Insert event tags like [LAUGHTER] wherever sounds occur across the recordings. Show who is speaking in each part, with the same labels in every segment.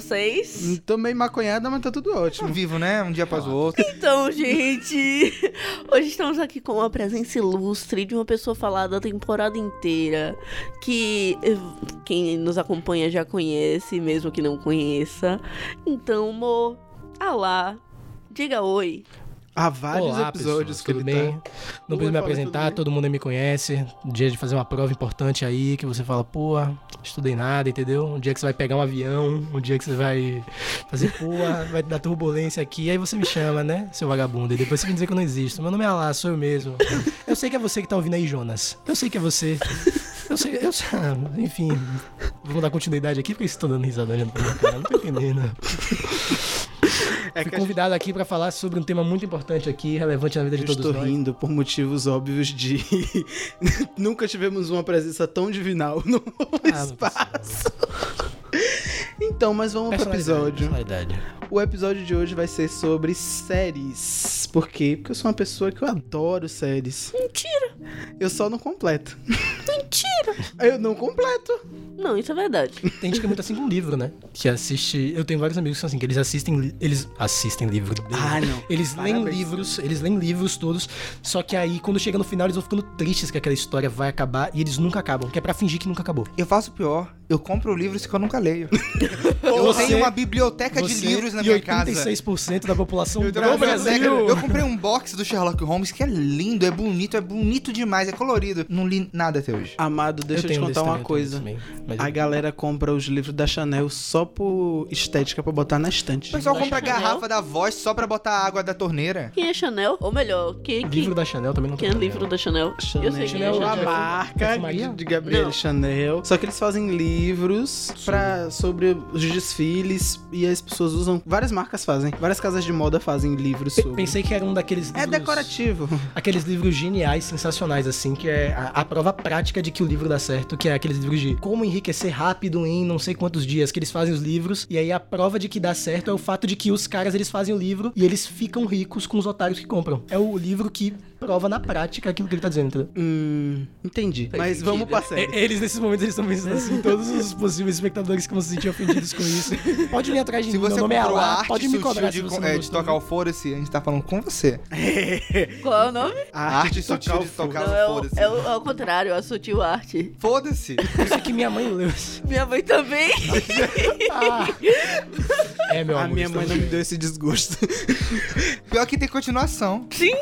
Speaker 1: vocês?
Speaker 2: Tô meio maconhada, mas tá tudo ótimo.
Speaker 3: Vivo, né? Um dia após o outro.
Speaker 1: Então, gente, [LAUGHS] hoje estamos aqui com uma presença ilustre de uma pessoa falada a temporada inteira, que quem nos acompanha já conhece, mesmo que não conheça. Então, Mo, alá, diga oi.
Speaker 2: Há vários
Speaker 4: Olá,
Speaker 2: episódios
Speaker 4: pessoas,
Speaker 2: que
Speaker 4: tudo
Speaker 2: ele
Speaker 4: bem?
Speaker 2: tá.
Speaker 4: Não preciso me apresentar, todo mundo me conhece. Dia de fazer uma prova importante aí, que você fala, pô, estudei nada, entendeu? Um dia que você vai pegar um avião, um dia que você vai fazer, pô, [LAUGHS] vai dar turbulência aqui, aí você me chama, né, seu vagabundo? E depois você vem dizer que eu não existo. Meu nome é Alá, sou eu mesmo. Eu sei que é você que tá ouvindo aí, Jonas. Eu sei que é você. Eu sei, eu sei. [LAUGHS] Enfim, vamos dar continuidade aqui, porque vocês estão dando risada pra minha cara, não tô entendendo. [LAUGHS]
Speaker 2: É
Speaker 4: Fui
Speaker 2: a gente-
Speaker 4: convidado aqui pra falar sobre um tema muito importante aqui, relevante na vida de
Speaker 2: eu
Speaker 4: todos
Speaker 2: estou
Speaker 4: nós.
Speaker 2: rindo por motivos óbvios de [LAUGHS] nunca tivemos uma presença tão divinal no
Speaker 4: Ah,
Speaker 2: espaço. Então, mas vamos pro episódio. O episódio de hoje vai ser sobre séries. Por quê? Porque eu sou uma pessoa que eu adoro séries.
Speaker 1: Mentira,
Speaker 2: Eu só não completo.
Speaker 1: mentira. [LAUGHS]
Speaker 2: Eu não completo.
Speaker 1: Não, isso é verdade.
Speaker 4: Tem gente que é muito assim com livro, né? Que assiste. Eu tenho vários amigos que são assim, que eles assistem. Eles assistem livro.
Speaker 2: Ah, não.
Speaker 4: Eles leem
Speaker 2: Parabéns.
Speaker 4: livros, eles leem livros todos. Só que aí, quando chega no final, eles vão ficando tristes que aquela história vai acabar e eles nunca acabam. Que é pra fingir que nunca acabou.
Speaker 3: Eu faço pior. Eu compro livros que eu nunca leio. [LAUGHS] eu
Speaker 4: Você-
Speaker 3: tenho uma biblioteca de livros na
Speaker 4: e
Speaker 3: minha casa.
Speaker 4: 86% da população
Speaker 2: Eu
Speaker 4: do Brasil.
Speaker 2: biblioteca-
Speaker 3: Eu comprei um box do Sherlock Holmes que é lindo, é bonito, é bonito demais, é colorido. Não li nada até hoje.
Speaker 2: Amado, deixa eu, te contar uma
Speaker 4: também, eu
Speaker 2: coisa.
Speaker 4: também, mas
Speaker 2: A
Speaker 4: eu-
Speaker 2: galera compra os livros da Chanel só por estética pra botar na estante.
Speaker 3: O pessoal
Speaker 1: Da
Speaker 3: compra a
Speaker 1: Chanel?
Speaker 3: garrafa da voz só pra botar a água da torneira.
Speaker 1: Quem é Chanel? Ou melhor, quem, quem,
Speaker 4: Livro da Chanel também não
Speaker 1: quem é
Speaker 4: tem
Speaker 1: livro da Chanel?
Speaker 2: Chanel,
Speaker 1: Eu sei quem é
Speaker 4: Chanel,
Speaker 2: a
Speaker 1: Chanel.
Speaker 2: marca de, Gabriel
Speaker 1: Não.
Speaker 2: Chanel. Só que eles fazem livros pra, sobre os desfiles e as pessoas usam. Várias marcas fazem. Várias casas de moda fazem livros sobre.
Speaker 4: Pensei que era um daqueles livros...
Speaker 2: É decorativo.
Speaker 4: Aqueles livros geniais, sensacionais, assim, que é a, a prova prática de que o livro dá certo, que é aqueles livros de como enriquecer rápido em não sei quantos dias, que eles fazem os livros, e aí a prova de que dá certo é o fato de que os caras, eles fazem o livro e eles ficam ricos com os otários que compram. É o livro que prova na prática aquilo que ele tá dizendo, entendeu?
Speaker 2: Hum, entendi. Mas vamos pra série.
Speaker 4: E- Eles, nesses momentos, eles estão pensando assim, todos os possíveis espectadores que vão se sentir ofendidos com isso. [LAUGHS] Pode vir atrás de
Speaker 3: Se
Speaker 4: mim,
Speaker 3: você
Speaker 4: meu nome é
Speaker 3: a
Speaker 4: Alá,
Speaker 3: arte
Speaker 4: pode me
Speaker 3: sutil
Speaker 4: cobrar
Speaker 3: de,
Speaker 4: se você não
Speaker 3: é, de tocar o foda-se, a gente tá falando com você. [LAUGHS]
Speaker 1: Qual é o nome?
Speaker 2: A
Speaker 3: A arte sutil de
Speaker 2: o
Speaker 3: tocar
Speaker 1: Não, é
Speaker 3: o
Speaker 1: o,
Speaker 3: foda-se.
Speaker 1: é, o, é o contrário, a sutil arte.
Speaker 3: Foda-se.
Speaker 4: Isso que minha mãe leu. [LAUGHS]
Speaker 1: Minha mãe também.
Speaker 4: Ah. É, meu
Speaker 2: A
Speaker 4: amor.
Speaker 2: minha mãe não me deu esse desgosto.
Speaker 3: Pior que tem continuação.
Speaker 1: Sim.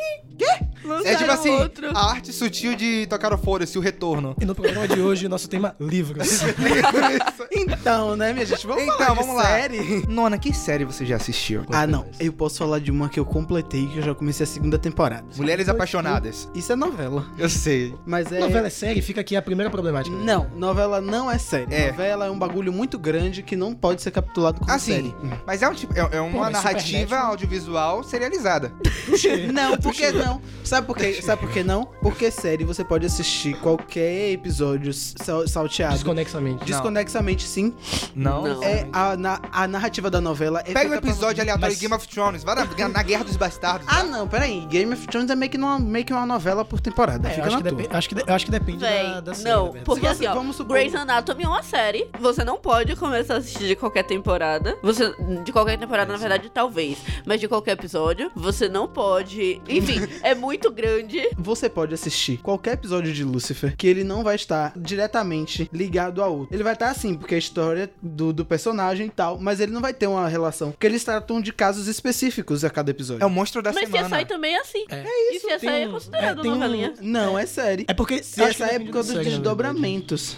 Speaker 3: É tipo
Speaker 1: Lançaram
Speaker 3: assim,
Speaker 1: outro.
Speaker 3: a arte sutil de tocar o foda-se, o retorno.
Speaker 4: E no programa de hoje, o nosso tema, livros. [LAUGHS]
Speaker 2: então, né, minha gente? Vamos
Speaker 3: Então,
Speaker 2: falar de
Speaker 3: vamos lá.
Speaker 2: série?
Speaker 3: Nona, que série você já assistiu?
Speaker 2: Ah, não. Eu posso falar de uma que eu completei, que eu já comecei a segunda temporada.
Speaker 3: Mulheres Apaixonadas.
Speaker 2: Isso é novela.
Speaker 3: Eu sei.
Speaker 2: Mas é.
Speaker 4: Novela é série, fica aqui a primeira problemática.
Speaker 2: Não, novela não é série.
Speaker 3: É.
Speaker 2: Novela é um bagulho muito grande que não pode ser capitulado como
Speaker 3: Assim,
Speaker 2: série.
Speaker 3: mas é, um tipo, é, é uma
Speaker 4: Pô,
Speaker 3: narrativa
Speaker 4: Supernatural-
Speaker 3: audiovisual serializada. [LAUGHS]
Speaker 2: Não, por que não? Sabe por quê? Sabe por que não? Porque série você pode assistir qualquer episódio sal- salteado.
Speaker 4: Desconexamente.
Speaker 2: Desconexamente, sim.
Speaker 3: Não.
Speaker 1: Não.
Speaker 2: É a, na- a narrativa da novela é
Speaker 3: Pega um
Speaker 2: feita pra-
Speaker 3: episódio aleatório
Speaker 4: Mas-
Speaker 3: de Game of Thrones, vai na, na Guerra dos Bastardos.
Speaker 2: Ah, não, peraí. Game of Thrones é meio que uma, meio que uma novela por temporada.
Speaker 4: É, eu
Speaker 2: Fica
Speaker 4: acho,
Speaker 2: na
Speaker 4: que depe- acho, que de- acho que depende
Speaker 1: Véi,
Speaker 4: da, da série.
Speaker 1: não, porque
Speaker 2: Se
Speaker 1: assim, ó,
Speaker 2: vamos supor-
Speaker 1: Grey's Anatomy é uma série. Você não pode começar a assistir de qualquer temporada. Você, de qualquer temporada, na verdade, talvez. Mas de qualquer episódio, você não pode. Enfim, [LAUGHS] é muito grande.
Speaker 2: Você pode assistir qualquer episódio de Lucifer que ele não vai estar diretamente ligado a outro. Ele vai estar assim, porque é a história do, do personagem e tal, mas ele não vai ter uma relação. Porque eles tratam de casos específicos a cada episódio.
Speaker 3: É o monstro da
Speaker 1: Mas
Speaker 3: semana.
Speaker 1: CSI também é assim.
Speaker 4: É.
Speaker 1: E CSI
Speaker 4: tem
Speaker 1: é
Speaker 4: um-
Speaker 1: considerado
Speaker 4: é, tem um-
Speaker 1: novelinha.
Speaker 2: Não, é série.
Speaker 4: É porque.
Speaker 2: Se essa época
Speaker 4: da
Speaker 2: dos desdobramentos.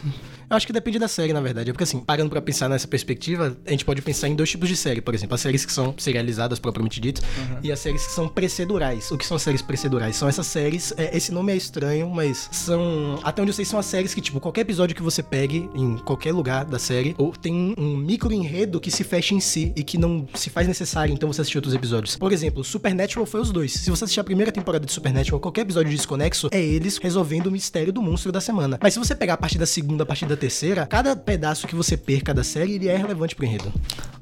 Speaker 4: Eu acho que depende da série, na verdade. É porque, assim, parando pra pensar nessa perspectiva, a gente pode pensar em dois tipos de série. Por exemplo, as séries que são serializadas, propriamente dito, e as séries que são precedurais. O que são séries precedurais? São essas séries. é, esse nome é estranho, mas são. Até onde eu sei, são as séries que, tipo, qualquer episódio que você pegue em qualquer lugar da série, ou tem um, um micro enredo que se fecha em si e que não se faz necessário, então você assistir outros episódios. Por exemplo, Supernatural foi os dois. Se você assistir a primeira temporada de Supernatural, qualquer episódio desconexo, é eles resolvendo o mistério do monstro da semana. Mas se você pegar a partir da segunda, a partir da terceira, cada pedaço que você perca da série, ele é relevante pro enredo.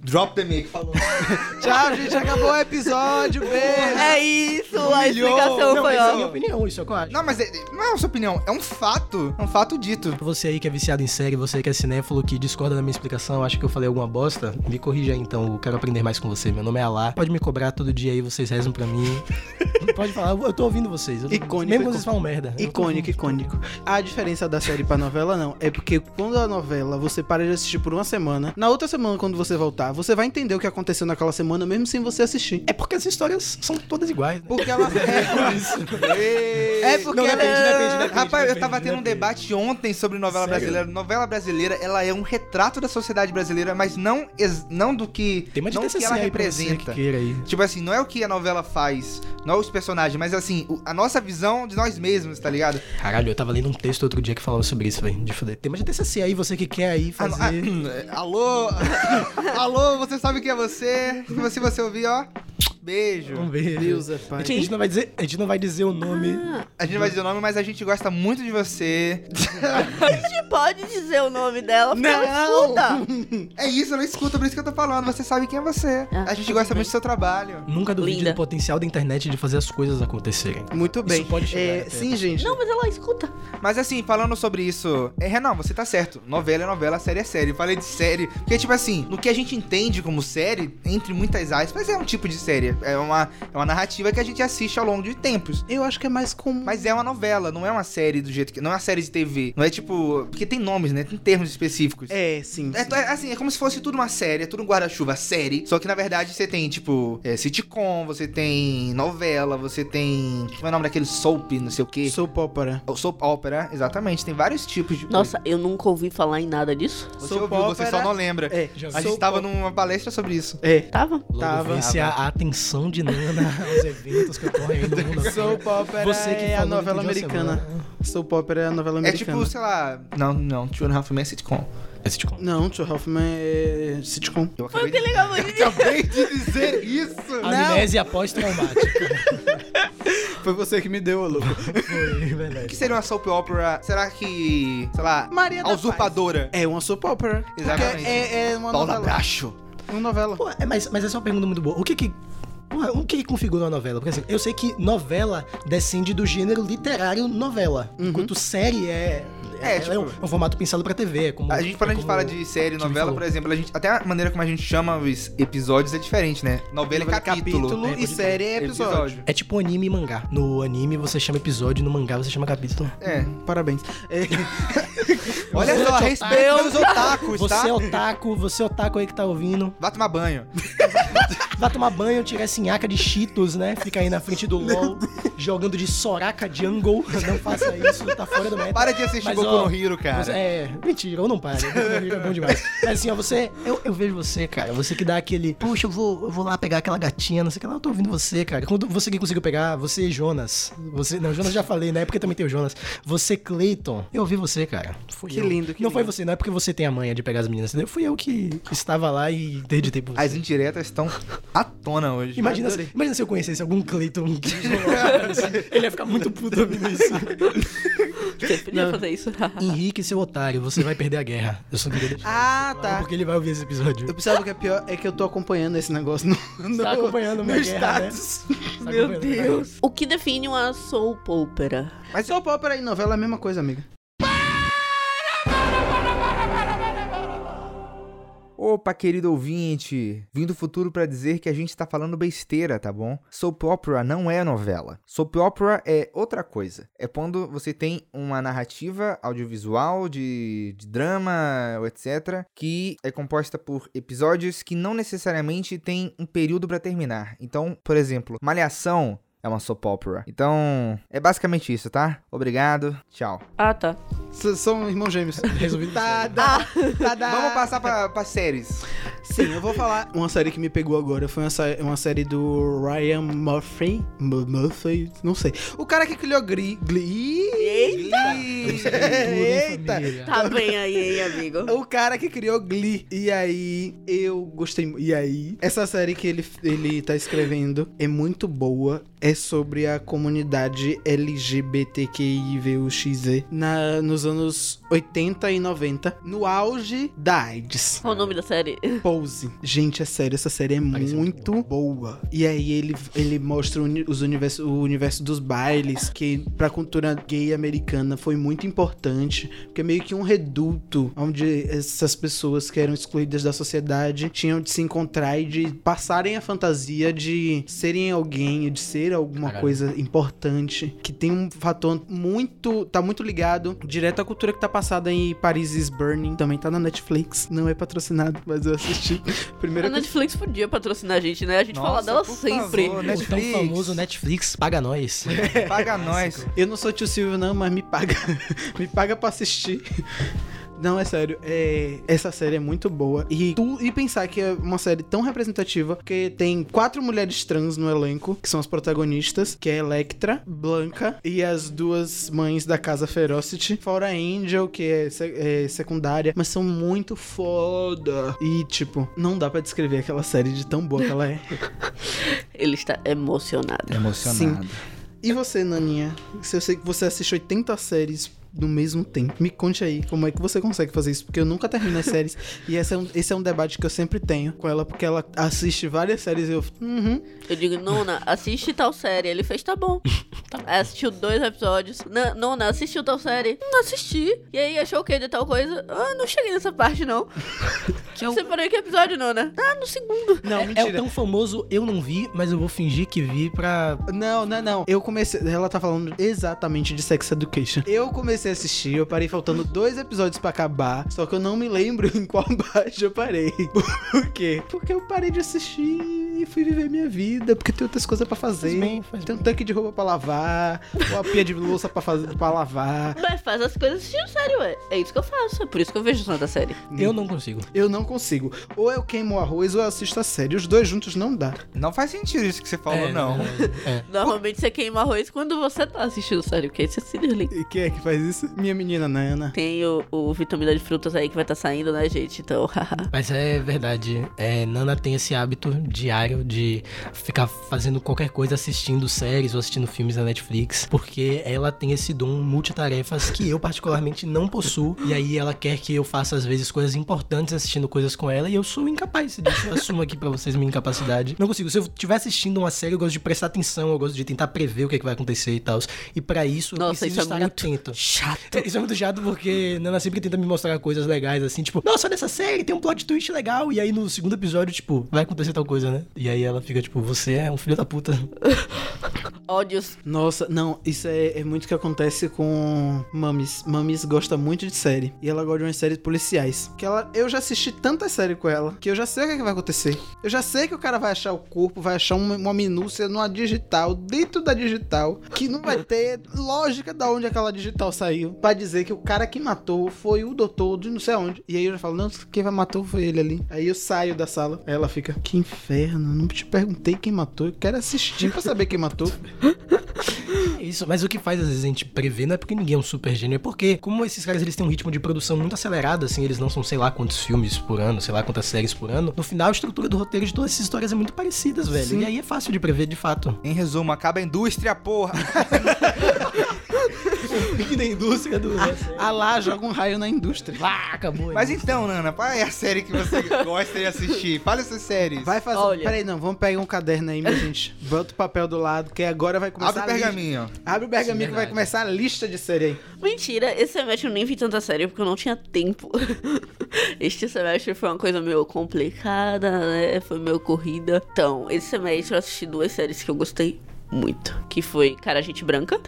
Speaker 3: Drop the mic. Falou. [LAUGHS]
Speaker 2: Tchau, gente. Acabou o episódio. Beijo.
Speaker 1: É isso, a
Speaker 3: Humilhou.
Speaker 1: explicação
Speaker 4: Não,
Speaker 1: foi
Speaker 4: mas é a minha
Speaker 1: ó.
Speaker 4: opinião, isso é o que eu acho.
Speaker 3: Não, mas é- não é a sua opinião, é um fato. É um fato dito.
Speaker 4: Você aí que é viciado em série, você que é cinéfilo, que discorda da minha explicação, acha que eu falei alguma bosta, me corrija aí então, eu quero aprender mais com você. Meu nome é Alá, pode me cobrar todo dia aí, vocês rezam pra mim. Pode falar, eu tô ouvindo vocês. Eu tô-
Speaker 2: Icônico,
Speaker 4: Mesmo
Speaker 2: icônico.
Speaker 4: vocês falam merda. eu
Speaker 2: Icônico, icônico. A diferença da série pra novela, não, é porque quando a novela você para de assistir por uma semana, na outra semana, quando você voltar, você vai entender o que aconteceu naquela semana, mesmo sem você assistir.
Speaker 4: É porque as histórias são todas iguais, né?
Speaker 2: Porque ela. [LAUGHS] É, é porque
Speaker 4: Não,
Speaker 2: ela.
Speaker 4: depende, depende, depende.
Speaker 3: Rapaz, eu
Speaker 4: depende,
Speaker 3: tava tendo um
Speaker 4: depende.
Speaker 3: debate ontem sobre novela
Speaker 4: Sério?
Speaker 3: brasileira. Novela brasileira, ela é um retrato da sociedade brasileira, mas não, não do que,
Speaker 4: Tem mais de
Speaker 3: não que ela representa.
Speaker 4: que queira aí.
Speaker 3: Tipo assim, não é o que a novela faz, não os personagens, mas assim, a nossa visão de nós mesmos, tá ligado?
Speaker 4: Caralho, eu tava lendo um texto outro dia que falava sobre isso, velho. De foder. Tem mais de TCC aí, você que quer aí fazer.
Speaker 3: ah, [CLEARS THROAT] alô? [LAUGHS] alô, você sabe quem é você? Se você ouvir, ó, beijo.
Speaker 4: Vamos ver.
Speaker 2: Deus é
Speaker 4: A
Speaker 2: pai.
Speaker 4: gente, a gente não vai dizer, a gente não vai dizer o nome.
Speaker 3: A gente não vai dizer o nome, mas a gente gosta muito de você. [LAUGHS]
Speaker 1: A gente pode dizer o nome dela, porque ela
Speaker 2: Não.
Speaker 1: escuta. [LAUGHS]
Speaker 3: É isso, eu não escuto, por isso que eu tô falando. Você sabe quem é você.
Speaker 1: Ah,
Speaker 3: a gente gosta muito do seu trabalho.
Speaker 4: Nunca duvide
Speaker 1: Linda.
Speaker 4: do potencial da internet de fazer as coisas acontecerem.
Speaker 2: Muito bem.
Speaker 4: Isso pode chegar
Speaker 2: É, sim, gente.
Speaker 1: Não, mas ela escuta.
Speaker 3: Mas assim, falando sobre isso, é, Renan, você tá certo. Novela é novela, série é série. Eu falei de série. Porque, tipo assim, no que a gente entende como série, entre muitas aspas, é um tipo de série. É uma, é uma narrativa que a gente assiste ao longo de tempos.
Speaker 2: Eu acho que é mais comum.
Speaker 3: Mas é uma novela, não é uma série do jeito que. Não é uma série de TV. Não é tipo. Porque tem nomes, né? Tem termos específicos.
Speaker 2: É, sim.
Speaker 3: É,
Speaker 2: sim.
Speaker 3: é, assim, é como se fosse tudo uma série, é tudo um guarda-chuva série. Só que na verdade você tem, tipo, é, sitcom, você tem novela, você tem. Como é o nome daquele soap, não sei o quê?
Speaker 2: Soap opera.
Speaker 3: O Soap opera, exatamente. Tem vários tipos de.
Speaker 1: Nossa, eu nunca ouvi falar em nada disso.
Speaker 3: coisa. você
Speaker 2: soap
Speaker 3: ouviu, você só
Speaker 2: opera-
Speaker 3: não lembra.
Speaker 2: É,
Speaker 4: Já
Speaker 3: A gente tava numa palestra sobre isso.
Speaker 2: É.
Speaker 1: Tava?
Speaker 2: Tava.
Speaker 4: vence a, a atenção de Nana aos [LAUGHS] eventos que ocorrem aí no mundo.
Speaker 2: Soap opera
Speaker 4: Você que
Speaker 2: é a novela americana. Soap opera é a novela
Speaker 3: É
Speaker 2: americana.
Speaker 3: tipo, sei lá. Não, não, Two and a Half Men é sitcom.
Speaker 4: É sitcom.
Speaker 2: Não, Tio Hoffman é sitcom.
Speaker 3: Eu
Speaker 1: Foi o
Speaker 3: acabei,
Speaker 1: que
Speaker 3: de...
Speaker 1: legal ali.
Speaker 3: acabei de dizer isso! [LAUGHS]
Speaker 4: Amnésia pós-traumática. [LAUGHS]
Speaker 2: Foi você que me deu, louco.
Speaker 4: Foi,
Speaker 3: O
Speaker 4: verdade.
Speaker 3: que seria uma soap opera? Será que. Sei lá.
Speaker 2: Maria da
Speaker 3: usurpadora.
Speaker 2: É uma soap opera.
Speaker 3: Exatamente.
Speaker 2: É, é uma
Speaker 3: Paula
Speaker 2: novela.
Speaker 3: Bracho.
Speaker 2: Uma novela.
Speaker 4: Pô, é, mas, mas essa é uma pergunta muito boa. O que que. O que configura uma novela? Porque assim, eu sei que novela descende do gênero literário novela. Enquanto série é.
Speaker 3: É,
Speaker 4: É,
Speaker 3: tipo-
Speaker 4: é um, é um formato pensado pra TV. É como,
Speaker 3: A gente, quando a
Speaker 4: é
Speaker 3: gente
Speaker 4: como
Speaker 3: fala de série, novela, por exemplo, a gente, até a maneira como a gente chama os episódios é diferente, né? Novela é capítulo.
Speaker 2: capítulo
Speaker 4: É,
Speaker 2: e série é episódio.
Speaker 4: É tipo anime e mangá. No anime você chama episódio, no mangá você chama capítulo.
Speaker 3: É.
Speaker 2: Parabéns. É, [LAUGHS]
Speaker 3: Olha
Speaker 4: Você
Speaker 3: só,
Speaker 4: é
Speaker 3: respeita os otakus,
Speaker 4: Você
Speaker 3: tá?
Speaker 4: é otaku, você é otaku aí que tá ouvindo.
Speaker 3: Vá tomar banho. [LAUGHS]
Speaker 4: Vai tomar banho, tirar essa nhaca de Cheetos, né? Fica aí na frente do LOL, jogando de Soraka Jungle. [LAUGHS] Não faça isso, tá fora do meta.
Speaker 3: Para de assistir
Speaker 4: Mas,
Speaker 3: Boku
Speaker 4: ó,
Speaker 3: no Hero, cara.
Speaker 4: Você- é, mentira, ou não para. Boku no Hero é bom demais. Mas assim, ó, você. Eu, eu vejo você, cara. Você que dá aquele. Puxa, eu vou, eu vou lá pegar aquela gatinha, não sei o que lá. Eu tô ouvindo você, cara. Quando você que conseguiu pegar, você, Jonas. Você. Não, Jonas já falei, na época também tem o Jonas. Você, Clayton. Eu ouvi você, cara. Fui
Speaker 2: Que
Speaker 4: eu.
Speaker 2: lindo, que
Speaker 4: Não foi
Speaker 2: lindo.
Speaker 4: você, não é porque você tem a manha de pegar as meninas, entendeu? Fui eu que estava lá e por você.
Speaker 3: As indiretas estão à tona hoje.
Speaker 4: Imagina,
Speaker 2: Adorei.
Speaker 4: imagina se eu conhecesse algum Clayton [LAUGHS] Ele ia ficar muito puto ouvindo isso.
Speaker 1: Você podia fazer isso.
Speaker 4: Henrique, seu otário, você vai perder a guerra. Eu só queria deixar
Speaker 2: Ah,
Speaker 4: claro,
Speaker 2: tá.
Speaker 4: porque ele vai ouvir esse episódio.
Speaker 2: Eu pensava que é pior é que eu tô acompanhando esse negócio no, no,
Speaker 4: Tá acompanhando
Speaker 2: no
Speaker 4: minha guerra, né?
Speaker 2: status.
Speaker 4: Tá
Speaker 1: Meu? Deus. O que define uma soap opera?
Speaker 3: Mas
Speaker 2: Soap opera e novela é a mesma coisa, amiga.
Speaker 3: Opa, querido ouvinte, vim do futuro pra dizer que a gente tá falando besteira, tá bom? Soap opera não é novela. Soap opera é outra coisa. É quando você tem uma narrativa audiovisual de, de drama, etc, que é composta por episódios que não necessariamente tem um período pra terminar. Então, por exemplo, Malhação é uma soap opera. Então, é basicamente isso, tá? Obrigado, tchau.
Speaker 1: Ah, tá.
Speaker 2: S- São irmãos gêmeos. [LAUGHS]
Speaker 4: Resolvido.
Speaker 2: Tá, tá, tá, tá.
Speaker 3: Vamos passar pra, pra séries.
Speaker 2: Sim, eu vou falar. Uma série que me pegou agora foi uma, uma série do Ryan Murphy. Mu- Murphy? Não sei. O cara que criou Glee. Glee.
Speaker 1: Eita!
Speaker 2: Eita!
Speaker 1: Tá bem aí, hein, amigo?
Speaker 2: O cara que criou Glee. E aí, eu gostei. E aí, essa série que ele, ele tá escrevendo é muito boa. É sobre a comunidade LGBTQIVUXZ na, nos anos 80 e 90, no auge da AIDS.
Speaker 1: Qual o nome da série?
Speaker 2: Pose. Gente, é sério, essa série é
Speaker 4: Parece
Speaker 2: muito boa. E aí ele, ele mostra os universo, o universo dos bailes, que pra cultura gay americana foi muito importante, porque é meio que um reduto onde essas pessoas que eram excluídas da sociedade tinham de se encontrar e de passarem a fantasia de serem alguém, de ser alguma
Speaker 4: Caralho.
Speaker 2: coisa importante, que tem um fator muito, tá muito ligado direto à cultura que tá passada em Paris is Burning, também tá na Netflix, não é patrocinado, mas eu assisti. [LAUGHS] Primeira
Speaker 1: A
Speaker 2: coisa
Speaker 1: Netflix podia patrocinar a gente, né? A gente fala
Speaker 3: Nossa,
Speaker 1: dela
Speaker 3: por
Speaker 1: sempre.
Speaker 3: favor,
Speaker 4: O
Speaker 3: Netflix.
Speaker 4: tão famoso Netflix paga nós. [LAUGHS]
Speaker 3: Paga nós.
Speaker 2: Eu não sou tio Silvio, não, mas me paga. [LAUGHS] me paga pra assistir. Não, é sério. É... Essa série é muito boa. E, tu... e pensar que é uma série tão representativa, porque tem quatro mulheres trans no elenco, que são as protagonistas, que é Electra, Blanca e as duas mães da casa Ferocity. Fora a Angel, que é, se- é secundária, mas são muito foda. E, tipo, não dá pra descrever aquela série de tão boa que ela é. [LAUGHS]
Speaker 1: Ele está emocionado.
Speaker 3: Emocionado.
Speaker 2: E você, Naninha? Se eu sei que você assiste 80 séries no mesmo tempo, me conte aí como é que você consegue fazer isso, porque eu nunca termino as séries. e esse é, um, esse é um debate que eu sempre tenho com ela, porque ela assiste várias séries e eu. Uhum.
Speaker 1: Eu digo, Nona, assiste tal série. Ele fez, tá bom. [LAUGHS] Aí assistiu dois episódios. Na- Nona, assistiu tal série? Não assisti. E aí, achou o quê de tal coisa? Ah, não cheguei nessa parte, não. [LAUGHS] Você parou em que episódio, Nona? Ah, no segundo.
Speaker 2: Não,
Speaker 4: É o
Speaker 2: mentira.
Speaker 4: tão famoso, eu não vi, mas eu vou fingir que vi pra.
Speaker 2: Não, não, não. Eu comecei. Ela tá falando exatamente de Sex Education. Eu comecei a assistir, eu parei faltando dois episódios pra acabar. Só que eu não me lembro [LAUGHS] em qual parte eu parei. Por quê? Porque eu parei de assistir e fui viver minha vida. Porque tem outras coisas pra fazer.
Speaker 4: Faz bem, faz
Speaker 2: tem um tanque de roupa pra lavar, uma pia de louça pra, fazer, pra lavar.
Speaker 1: Mas faz as coisas assistindo sério, ué. É isso que eu faço. É por isso que eu vejo tanta série.
Speaker 4: Eu não consigo.
Speaker 2: Eu não consigo. Ou eu queimo o arroz ou eu assisto a série. Os dois juntos não dá.
Speaker 3: Não faz sentido isso que você falou,
Speaker 4: É,
Speaker 3: não.
Speaker 4: É, é.
Speaker 1: Normalmente você queima arroz quando você tá assistindo série, porque esse é se desliga.
Speaker 2: E quem é que faz isso? Minha menina Nana.
Speaker 1: Tem o, o vitamina de frutas aí que vai estar saindo, né, gente? Então, [LAUGHS] haha.
Speaker 4: Mas é verdade. É, Nana tem esse hábito diário de ficar fazendo qualquer coisa, assistindo séries ou assistindo filmes na Netflix, porque ela tem esse dom multitarefas que eu particularmente não possuo. E aí ela quer que eu faça às vezes coisas importantes assistindo coisas com ela e eu sou incapaz disso. Eu assumo aqui pra vocês minha incapacidade. Não consigo. Se eu estiver assistindo uma série, eu gosto de prestar atenção, eu gosto de tentar prever o que, é que vai acontecer e tal. E pra isso eu
Speaker 1: Nossa,
Speaker 4: preciso
Speaker 1: isso é
Speaker 4: estar
Speaker 1: muito
Speaker 4: atento.
Speaker 1: chato.
Speaker 4: Isso é muito chato porque Nana sempre tenta me mostrar coisas legais, assim, tipo, nossa, olha essa série, tem um plot twist legal. E aí no segundo episódio, tipo, vai acontecer tal coisa, né? E aí ela fica, tipo, você é um filho da puta. [LAUGHS]
Speaker 1: Ódios.
Speaker 2: Nossa, não, isso é, é muito que acontece com Mamis. Mamis gosta muito de série. E ela gosta de umas séries policiais. Que ela, eu já assisti tanta série com ela que eu já sei o que, é que vai acontecer. Eu já sei que o cara vai achar o corpo, vai achar uma, uma minúcia numa digital, dentro da digital, que não vai ter lógica da onde aquela digital saiu. Pra dizer que o cara que matou foi o doutor de não sei onde. E aí eu já falo, não, quem vai matou foi ele ali. Aí eu saio da sala. Aí ela fica, que inferno, não te perguntei quem matou. Eu quero assistir pra saber quem matou. [LAUGHS]
Speaker 4: Isso, mas o que faz às vezes a gente prever não é porque ninguém é um super gênio, é porque, como esses caras eles têm um ritmo de produção muito acelerado, assim, eles não são sei lá quantos filmes por ano, sei lá quantas séries por ano, no final a estrutura do roteiro de todas essas histórias é muito parecidas, velho.
Speaker 2: Sim.
Speaker 4: E aí é fácil de prever de fato.
Speaker 3: Em resumo, acaba a indústria, porra. [LAUGHS] [LAUGHS]
Speaker 4: Fique na indústria do.
Speaker 2: Ah lá, joga um raio na indústria.
Speaker 4: Ah, acabou.
Speaker 3: Mas então, Nana, qual é a série que você [LAUGHS] gosta de assistir? Fala essas séries.
Speaker 2: Vai fazer.
Speaker 1: Olha.
Speaker 2: Peraí, não, vamos pegar um caderno aí, minha [LAUGHS] gente. Bota o papel do lado, que agora vai começar
Speaker 3: Abre o
Speaker 2: a lista.
Speaker 3: pergaminho.
Speaker 2: Abre o pergaminho
Speaker 4: Sim,
Speaker 2: que vai começar a lista de série aí.
Speaker 1: Mentira, esse semestre eu nem vi tanta série porque eu não tinha tempo. Este semestre foi uma coisa meio complicada, né? Foi meio corrida. Então, esse semestre eu assisti duas séries que eu gostei muito. Que foi Cara Gente Branca.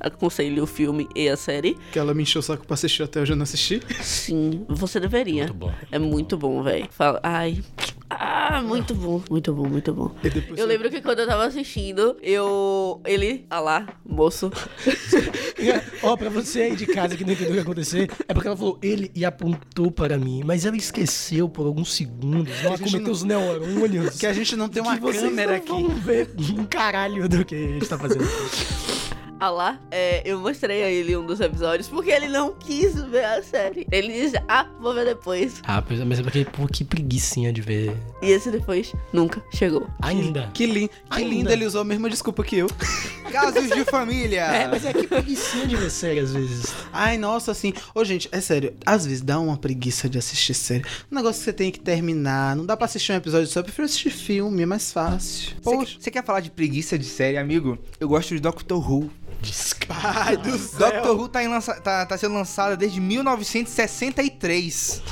Speaker 1: Aconselho o filme e a série.
Speaker 2: Que ela me encheu o saco pra assistir até hoje eu não assisti.
Speaker 1: Sim, você deveria.
Speaker 4: Muito bom.
Speaker 1: É muito bom, velho. Fala, ai. Ah, muito bom, muito bom, muito bom. Eu lembro que quando eu tava assistindo, eu. Ele. Ah lá, moço. [LAUGHS]
Speaker 4: Ó, pra você aí de casa que não entendeu o que ia acontecer, é porque ela falou ele e apontou para mim, mas ela esqueceu por alguns segundos, não
Speaker 2: gente
Speaker 4: acometeu
Speaker 2: não-
Speaker 4: os neurônios.
Speaker 2: Que a gente não tem uma
Speaker 4: que vocês
Speaker 2: câmera
Speaker 4: não
Speaker 2: aqui.
Speaker 4: vão ver um caralho do que a gente tá fazendo.
Speaker 1: Ah lá, é, eu mostrei a ele um dos episódios porque ele não quis ver a série. Ele disse, ah, vou ver depois.
Speaker 4: Ah, é, mas é porque, pô, que preguicinha de ver.
Speaker 1: E esse depois nunca chegou.
Speaker 4: Ainda.
Speaker 2: Que, lin... que
Speaker 4: Ainda.
Speaker 2: lindo, ele usou a mesma desculpa que eu. [LAUGHS]
Speaker 3: Casos de família.
Speaker 4: É, mas é que preguicinha de ver série às vezes.
Speaker 2: Ai, nossa, assim. Ô, gente, é sério. Às vezes dá uma preguiça de assistir série. Um negócio que você tem que terminar. Não dá pra assistir um episódio só. Eu prefiro assistir filme, é mais fácil.
Speaker 3: Você
Speaker 2: Poxa.
Speaker 3: quer- Você quer falar de preguiça de série, amigo? Eu gosto de Doctor Who.
Speaker 2: Ai, do céu.
Speaker 3: Doctor Who tá, em lança- tá- tá sendo lançada desde 1963.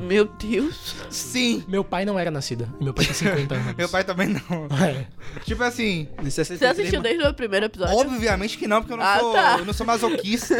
Speaker 1: Meu Deus.
Speaker 3: Sim.
Speaker 4: Meu pai não era nascido. Meu pai tem 50 anos.
Speaker 3: Meu pai também não.
Speaker 4: É.
Speaker 3: Tipo assim,
Speaker 1: Você assistiu desde o primeiro episódio?
Speaker 3: obviamente que não, porque eu não,
Speaker 1: Ah,
Speaker 3: sou,
Speaker 1: tá.
Speaker 3: eu não sou masoquista.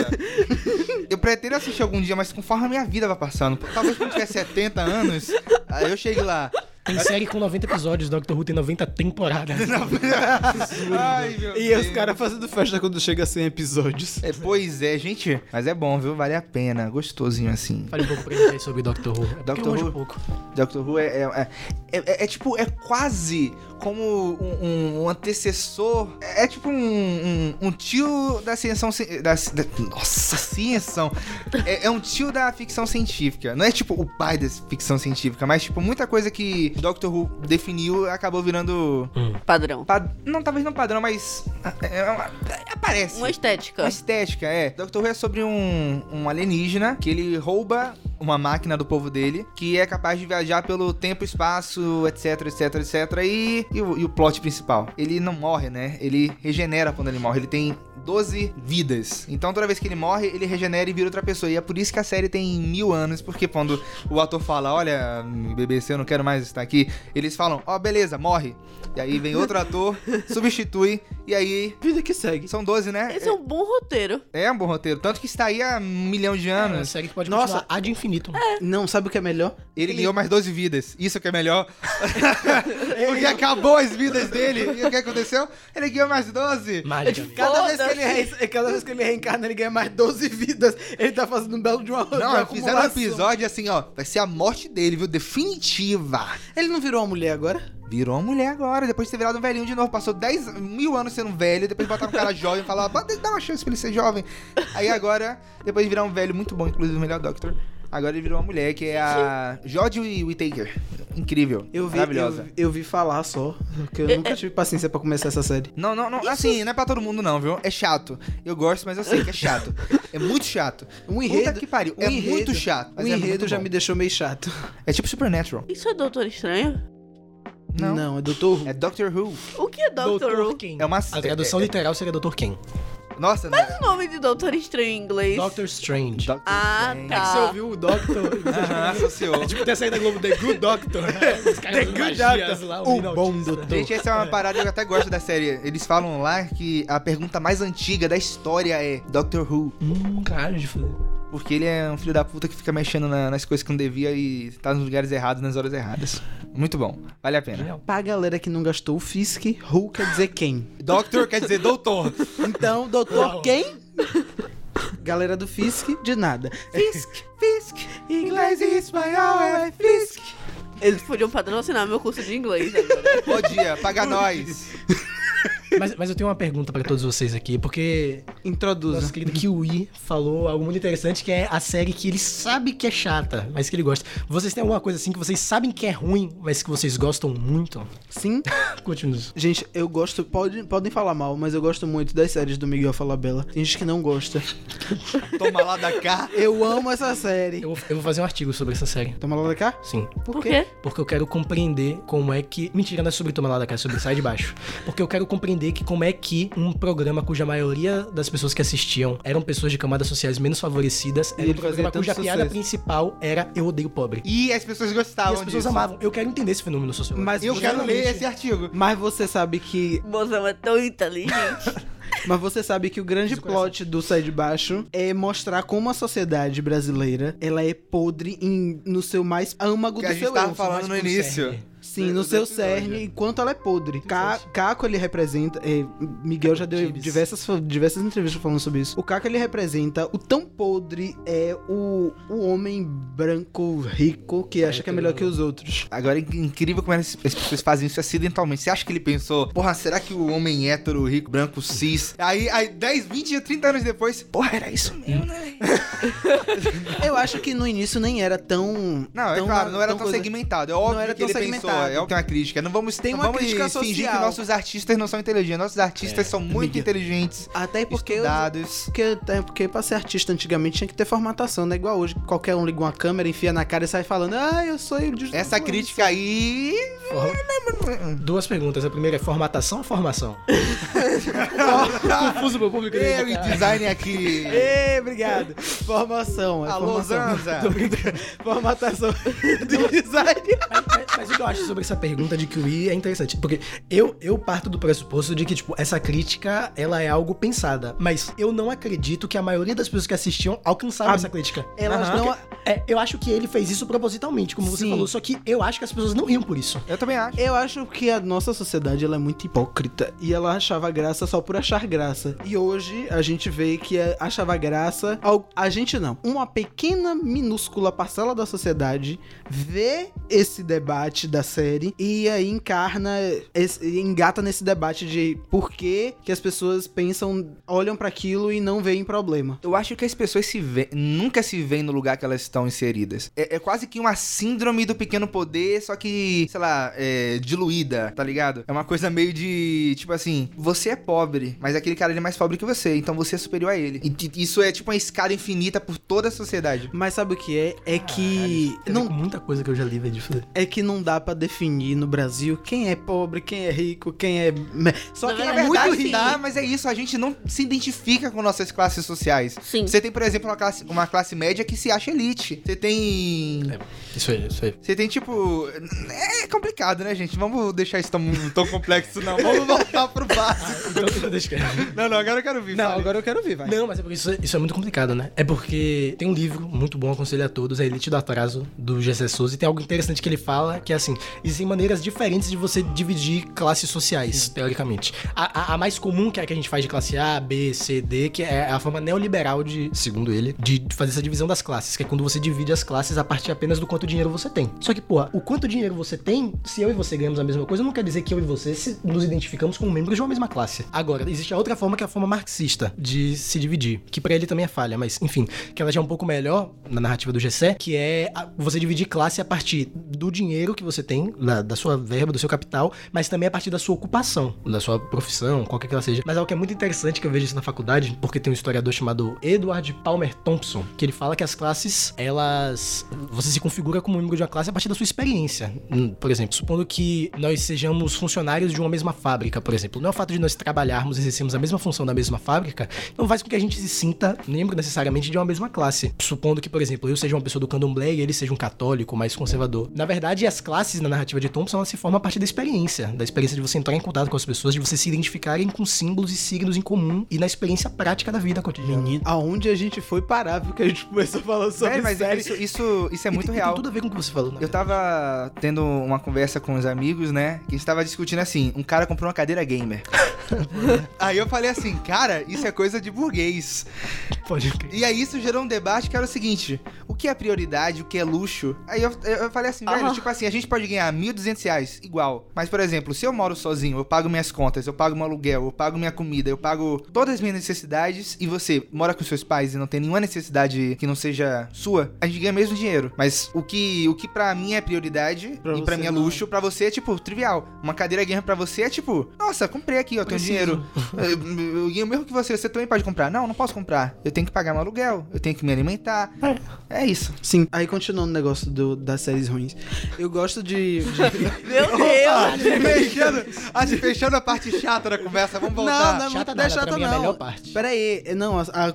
Speaker 3: eu pretendo assistir algum dia, mas conforme a minha vida vai passando. Talvez quando tiver 70 anos, aí eu chegue lá.
Speaker 4: Tem série com 90 episódios, Doctor Who tem 90 temporadas. [LAUGHS]
Speaker 3: Ai, meu
Speaker 2: E
Speaker 3: Deus.
Speaker 2: os caras fazendo festa quando chega a 100 episódios.
Speaker 3: É, pois é, gente. Mas é bom, viu? Vale a pena. Gostosinho assim.
Speaker 4: Fale um pouco pra gente aí sobre Doctor Who. É
Speaker 3: Doctor
Speaker 4: eu manjo
Speaker 3: Who?
Speaker 4: pouco.
Speaker 3: Doctor Who é, é, é, é- é tipo, é quase como um, um- um antecessor. É tipo um, um- um tio da ciência. ci- Da, da, nossa, ciência. É, é um tio da ficção científica. Não é tipo o pai da ficção científica, mas tipo, muita coisa que Doctor Who definiu acabou virando.
Speaker 1: Padrão.
Speaker 3: pad- Não, talvez não padrão, mas. é- é uma- aparece.
Speaker 1: Uma estética.
Speaker 3: Uma estética, é. Doctor Who é sobre um, um alienígena que ele rouba uma máquina do povo dele, que é capaz de viajar pelo tempo, espaço, etc, etc, etc. E, e, o, e o plot principal? Ele não morre, né? Ele regenera quando ele morre. Ele tem 12 vidas. Então toda vez que ele morre, ele regenera e vira outra pessoa. E é por isso que a série tem mil anos, porque quando o ator fala, olha, BBC, eu não quero mais estar aqui, eles falam, ó, beleza, morre. E aí vem outro [LAUGHS] ator, substitui, e aí
Speaker 2: Vida que segue.
Speaker 3: são 12, né?
Speaker 1: Esse é um bom roteiro.
Speaker 3: É um bom roteiro. Tanto que está aí há um milhão de
Speaker 4: É
Speaker 3: anos.
Speaker 4: série que pode
Speaker 2: Nossa.
Speaker 4: continuar ad infinito.
Speaker 2: Não, sabe o que é melhor?
Speaker 3: Ele ganhou mais 12 vidas. Isso que é melhor. [LAUGHS] Porque acabou as vidas dele. E o que aconteceu? Ele ganhou mais 12.
Speaker 4: Mágica.
Speaker 2: Cada vez, que ele re... Cada vez que ele reencarna, ele ganha mais 12 vidas. Ele tá fazendo um belo de uma de
Speaker 3: Não, fizeram um episódio assim, ó. Vai ser a morte dele, viu? Definitiva.
Speaker 2: Ele não virou uma mulher agora?
Speaker 3: Virou uma mulher agora, depois de ter virado um velhinho de novo. Passou 10 mil anos sendo velho, depois botaram um cara [LAUGHS] jovem e falaram, "Bota- dá uma chance pra ele ser jovem. Aí agora, depois de virar um velho muito bom, inclusive o melhor Doctor, agora ele virou uma mulher, que é a Jodie Whittaker. Incrível.
Speaker 2: Eu vi,
Speaker 3: Maravilhosa.
Speaker 2: eu, eu vi falar só. Porque eu
Speaker 1: É,
Speaker 2: nunca tive paciência pra começar essa série.
Speaker 3: Não, não, não. Assim, não é pra todo mundo, não, viu? É chato. Eu gosto, mas eu sei que é chato. É muito chato.
Speaker 2: Um
Speaker 3: Puta
Speaker 2: enredo.
Speaker 3: que pariu.
Speaker 2: um
Speaker 3: é
Speaker 2: enredo-
Speaker 3: muito chato.
Speaker 2: O
Speaker 3: mas é
Speaker 2: enredo
Speaker 3: muito
Speaker 2: já
Speaker 3: bom.
Speaker 2: me deixou meio chato.
Speaker 3: É tipo Supernatural.
Speaker 1: Isso é Doutor Estranho?
Speaker 3: Não.
Speaker 2: Não, é Doutor Who.
Speaker 3: É Doctor Who.
Speaker 1: O que é Doctor Who?
Speaker 4: Quem.
Speaker 3: É uma-
Speaker 4: A tradução
Speaker 3: é- é-
Speaker 4: literal seria Doutor Quem.
Speaker 3: Nossa,
Speaker 1: Mas o nome de Doutor Estranho em inglês?
Speaker 4: Doctor Strange.
Speaker 3: Doctor
Speaker 1: Ah,
Speaker 3: Strange.
Speaker 1: tá.
Speaker 2: Você ouviu o Doctor? [LAUGHS]
Speaker 3: Aham, associou.
Speaker 4: Tipo, tem a série da Globo The Good Doctor. [LAUGHS] Os caras
Speaker 2: The Good Doctor.
Speaker 4: lá,
Speaker 2: O
Speaker 4: menino
Speaker 2: bom doutor.
Speaker 3: Gente, essa é uma parada que eu até gosto da série. Eles falam lá que a pergunta mais antiga da história é Doctor Who.
Speaker 4: Hum, caralho, de foder.
Speaker 3: Porque ele é um filho da puta que fica mexendo na- nas coisas que não devia e tá nos lugares errados, nas horas erradas. Muito bom. Vale a pena.
Speaker 2: Pra galera que não gastou o Fisk, Who quer dizer quem?
Speaker 3: Doctor quer dizer doutor.
Speaker 2: Então, doutor
Speaker 4: Uau.
Speaker 2: quem? Galera do Fisk, de nada.
Speaker 3: Fisk, Fisk, inglês e espanhol é Fisk.
Speaker 1: Eles podiam patrocinar meu curso de inglês agora.
Speaker 3: Podia, paga nós. [LAUGHS]
Speaker 4: Mas, mas eu tenho uma pergunta pra todos vocês aqui, porque
Speaker 2: Introduza.
Speaker 4: nosso querido Kiwi falou algo muito interessante, que é a série que ele sabe que é chata, mas que ele gosta. Vocês têm alguma coisa assim que vocês sabem que é ruim, mas que vocês gostam muito?
Speaker 2: Sim. [LAUGHS]
Speaker 4: Continua.
Speaker 2: Gente, eu gosto. Pode, podem falar mal, mas eu gosto muito das séries do Miguel Falabella. Tem gente que não gosta. [LAUGHS]
Speaker 3: Toma lá da cá.
Speaker 2: Eu amo essa série.
Speaker 4: Eu, eu vou fazer um artigo sobre essa série.
Speaker 2: Toma lá da cá?
Speaker 4: Sim.
Speaker 1: Por quê?
Speaker 4: Porque eu quero compreender como é que. Mentira, não é sobre Toma lá da cara, é sobre Sai de Baixo. Porque eu quero compreender que como é que um programa cuja maioria das pessoas que assistiam eram pessoas de camadas sociais menos favorecidas,
Speaker 2: E
Speaker 4: era um
Speaker 2: ele fazia
Speaker 4: programa cuja piada
Speaker 2: sucesso.
Speaker 4: principal era Eu odeio pobre.
Speaker 3: E as pessoas
Speaker 4: E
Speaker 3: gostavam
Speaker 4: as pessoas
Speaker 3: disso.
Speaker 4: amavam. Eu quero entender esse fenômeno sociológico.
Speaker 2: Mas
Speaker 3: Eu quero ler esse artigo.
Speaker 2: Mas você sabe que.
Speaker 1: O mozão é tão inteligente. [LAUGHS]
Speaker 2: Mas você sabe que o grande plot do Sai de Baixo é mostrar como a sociedade brasileira ela é podre em- no seu mais âmago
Speaker 3: Que
Speaker 2: do
Speaker 3: a gente
Speaker 2: seu
Speaker 3: tava
Speaker 2: eu.
Speaker 3: falando no início.
Speaker 2: Sim, no
Speaker 3: do
Speaker 2: seu cerne, enquanto ela é podre. Ca- Caco, ele representa. eh, Miguel já deu diversas, diversas entrevistas falando sobre isso. O Caco, ele representa o tão podre é o, o homem branco rico que acha que é melhor que os outros.
Speaker 3: Agora é incrível como as as pessoas fazem isso acidentalmente. Você acha que ele pensou, porra, será que o homem hétero, rico, branco, cis. Aí, aí 10, 20, 30 anos depois, porra, era isso mesmo, né? [LAUGHS]
Speaker 2: Eu acho que no início nem era tão.
Speaker 3: Não, é
Speaker 2: tão-
Speaker 3: claro, não era tão,
Speaker 2: coisa-
Speaker 3: segmentado. É óbvio
Speaker 2: era
Speaker 3: que
Speaker 2: tão
Speaker 3: ele pensou.
Speaker 2: Segmentado.
Speaker 3: É, tem uma crítica. Não vamos,
Speaker 2: Tem uma
Speaker 3: vamos
Speaker 2: crítica
Speaker 3: fingir que nossos artistas não são inteligentes. Nossos artistas [LAUGHS] são muito
Speaker 2: Miguel.
Speaker 3: inteligentes,
Speaker 2: Até porque. eu-
Speaker 3: estudados.
Speaker 2: Porque, é porque pra ser artista antigamente tinha que ter formatação, não é igual hoje. Qualquer um liga uma câmera, enfia na cara e sai falando, ah, eu sou de
Speaker 3: Essa crítica aí.
Speaker 4: Forma- Duas perguntas. A primeira é formatação ou formação? [LAUGHS] Confuso pro público.
Speaker 3: Eu e design aqui. [LAUGHS]
Speaker 2: Ê, obrigado. Formação. É
Speaker 3: Alô,
Speaker 2: formação.
Speaker 3: Zanza.
Speaker 2: Formatação de design.
Speaker 4: Mas, mas- mas o que eu acho sobre essa pergunta de QI é interessante. Porque eu, eu parto do pressuposto de que, tipo, essa crítica, ela é algo pensada. Mas eu não acredito que a maioria das pessoas que assistiam alcançaram
Speaker 2: Ah,
Speaker 4: essa crítica.
Speaker 2: Elas não.
Speaker 4: É, eu acho que ele fez isso propositalmente, como você
Speaker 2: Sim.
Speaker 4: falou. Só que eu acho que as pessoas não riam por isso.
Speaker 3: Eu também acho.
Speaker 2: Eu acho que a nossa sociedade ela é muito hipócrita e ela achava graça só por achar graça. E hoje a gente vê que é- achava graça. ao- A gente não. Uma pequena, minúscula parcela da sociedade vê esse debate da série e aí encarna, esse- engata nesse debate de por que, que as pessoas pensam, olham pra aquilo e não veem problema.
Speaker 3: Eu acho que as pessoas se vê, nunca se veem no lugar que elas estão inseridas. É, é quase que uma síndrome do pequeno poder, só que, sei lá, é, diluída, tá ligado? É uma coisa meio de, tipo assim, você é pobre, mas aquele cara ele é mais pobre que você, então você é superior a ele. E isso é tipo uma escada infinita por toda a sociedade.
Speaker 2: Mas sabe o que é? É que
Speaker 4: Tem a ver
Speaker 2: não
Speaker 4: muita coisa que eu já li, velho, de fazer.
Speaker 2: é que não dá pra definir no Brasil quem é pobre, quem é rico, quem é. Só
Speaker 1: Na
Speaker 2: que
Speaker 3: Na
Speaker 2: é
Speaker 1: verdade,
Speaker 2: muito
Speaker 3: verdade,
Speaker 2: rico.
Speaker 3: dá, mas é isso, a gente não se identifica com nossas classes sociais.
Speaker 1: Sim.
Speaker 3: Você tem, por exemplo, uma classe, uma classe média que se acha elite. Você tem.
Speaker 4: Isso aí, isso aí.
Speaker 3: Você tem, tipo. É complicado, né, gente? Vamos deixar isso tão, tão complexo, não. Vamos voltar pro básico.
Speaker 4: Então, então.
Speaker 3: Não, não, agora eu quero ouvir.
Speaker 2: Não,
Speaker 3: fale.
Speaker 2: agora eu quero ver, vai.
Speaker 4: Não, mas é porque isso, isso é muito complicado, né? É porque tem um livro muito bom, aconselho a todos, A Elite do Atraso, do Gessé Souza, e tem algo interessante que ele fala, que é assim, existem maneiras diferentes de você dividir classes sociais, teoricamente. A, a- a mais comum, que é a que a gente faz de classe A, B, C, D, que é a forma neoliberal de, segundo ele, de fazer essa divisão das classes, que é quando você divide as classes a partir apenas do quanto dinheiro você tem. Só que, pô, o quanto dinheiro você tem, se eu e você ganhamos a mesma coisa, não quer dizer que eu e você nos identificamos como membros de uma mesma classe. Agora, existe a outra forma que é a forma marxista de se dividir, que pra ele também é falha, mas enfim, que ela já é um pouco melhor na narrativa do Gessé, que é você dividir classe a partir do dinheiro que você tem, da, da sua verba, do seu capital, mas também a partir da sua ocupação, da sua profissão, qualquer que ela seja. Mas algo que é muito interessante que eu vejo isso na faculdade, porque tem um historiador chamado Edward Palmer Thompson, que ele fala que as classes, elas. Você se configura como membro de uma classe a partir da sua experiência. Hum, Por exemplo, supondo que nós sejamos funcionários de uma mesma fábrica, por exemplo. Não é o fato de nós trabalharmos, exercermos a mesma função da mesma fábrica, não faz com que a gente se sinta membro necessariamente de uma mesma classe. Supondo que, por exemplo, eu seja uma pessoa do candomblé e ele seja um católico mais conservador. Na verdade, as classes na narrativa de Thompson elas se formam a partir da experiência, da experiência de você entrar em contato com as pessoas, de você se identificarem com símbolos e signos em comum e na experiência prática da vida cotidiana.
Speaker 2: Menino, aonde a gente foi parar, viu? Que a gente começou falando sobre
Speaker 3: Velho, mas
Speaker 2: série.
Speaker 3: isso, isso, isso é
Speaker 4: E
Speaker 3: muito
Speaker 4: tem- e
Speaker 3: real.
Speaker 4: Tem tudo a ver com o que você falou, né?
Speaker 3: Eu tava tendo uma conversa com os amigos, né? Que estava discutindo assim: um cara comprou uma cadeira gamer. [LAUGHS] aí eu falei assim, cara, isso é coisa de burguês.
Speaker 4: Pode crer.
Speaker 3: E aí isso gerou um debate que era o seguinte: o que é prioridade, o que é luxo? Aí eu, eu falei assim, velho,
Speaker 1: Ah.
Speaker 3: tipo assim, a gente pode ganhar 1.200 reais igual. Mas, por exemplo, se eu moro sozinho, eu pago minhas contas, eu pago meu aluguel, eu pago minha comida, eu pago todas as minhas necessidades, e você mora com seus pais e não tem nenhuma necessidade que não seja sua, a gente ganha mesmo dinheiro. Mas o que, o que pra mim é prioridade
Speaker 2: Pra
Speaker 3: e pra mim é luxo, pra você é tipo trivial. Uma cadeira gamer pra você é tipo, nossa, comprei aqui, ó, tenho dinheiro. [LAUGHS] Eu, eu ganho o mesmo que você, você também pode comprar. Não, não posso comprar. Eu tenho que pagar meu aluguel, eu tenho que me alimentar. É isso.
Speaker 2: Sim, aí continuando o negócio do- das séries ruins. Eu gosto de. De-
Speaker 1: Meu Deus!
Speaker 3: fechando, a, fechando a parte chata da conversa, vamos voltar.
Speaker 2: Não, não,
Speaker 4: Chata
Speaker 2: não
Speaker 4: nada,
Speaker 2: é chata
Speaker 4: pra mim é a
Speaker 2: não.
Speaker 4: melhor parte.
Speaker 2: Pera aí, é, não, a, a-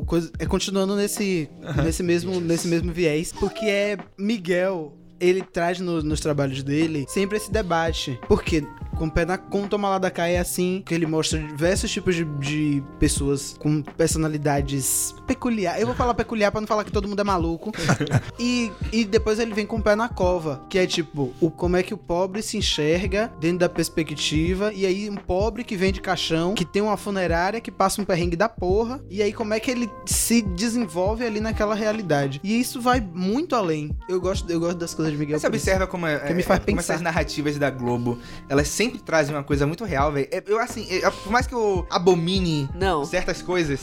Speaker 2: a coisa é continuando nesse, nesse, mesmo, nesse mesmo viés, porque é Miguel, ele traz no- nos trabalhos dele sempre esse debate. Porque com o pé na com Toma Lá da Cá é assim, que ele mostra diversos tipos de, de pessoas com personalidades peculiares. Eu vou falar peculiar pra não falar que todo mundo é maluco. [LAUGHS] e, e depois ele vem com o pé na cova, que é tipo, o, como é que o pobre se enxerga dentro da perspectiva, e aí um pobre que vem de caixão, que tem uma funerária, que passa um perrengue da porra, e aí como é que ele se desenvolve ali naquela realidade. E isso vai muito além. Eu gosto, eu gosto das coisas de Miguel.
Speaker 3: Você observa como, é,
Speaker 2: Que me
Speaker 3: é,
Speaker 2: faz
Speaker 3: como
Speaker 2: pensar.
Speaker 3: essas narrativas da Globo, elas sempre trazem uma coisa muito real, velho. É, Eu, assim, é, por mais que eu abomine
Speaker 1: Não.
Speaker 3: certas coisas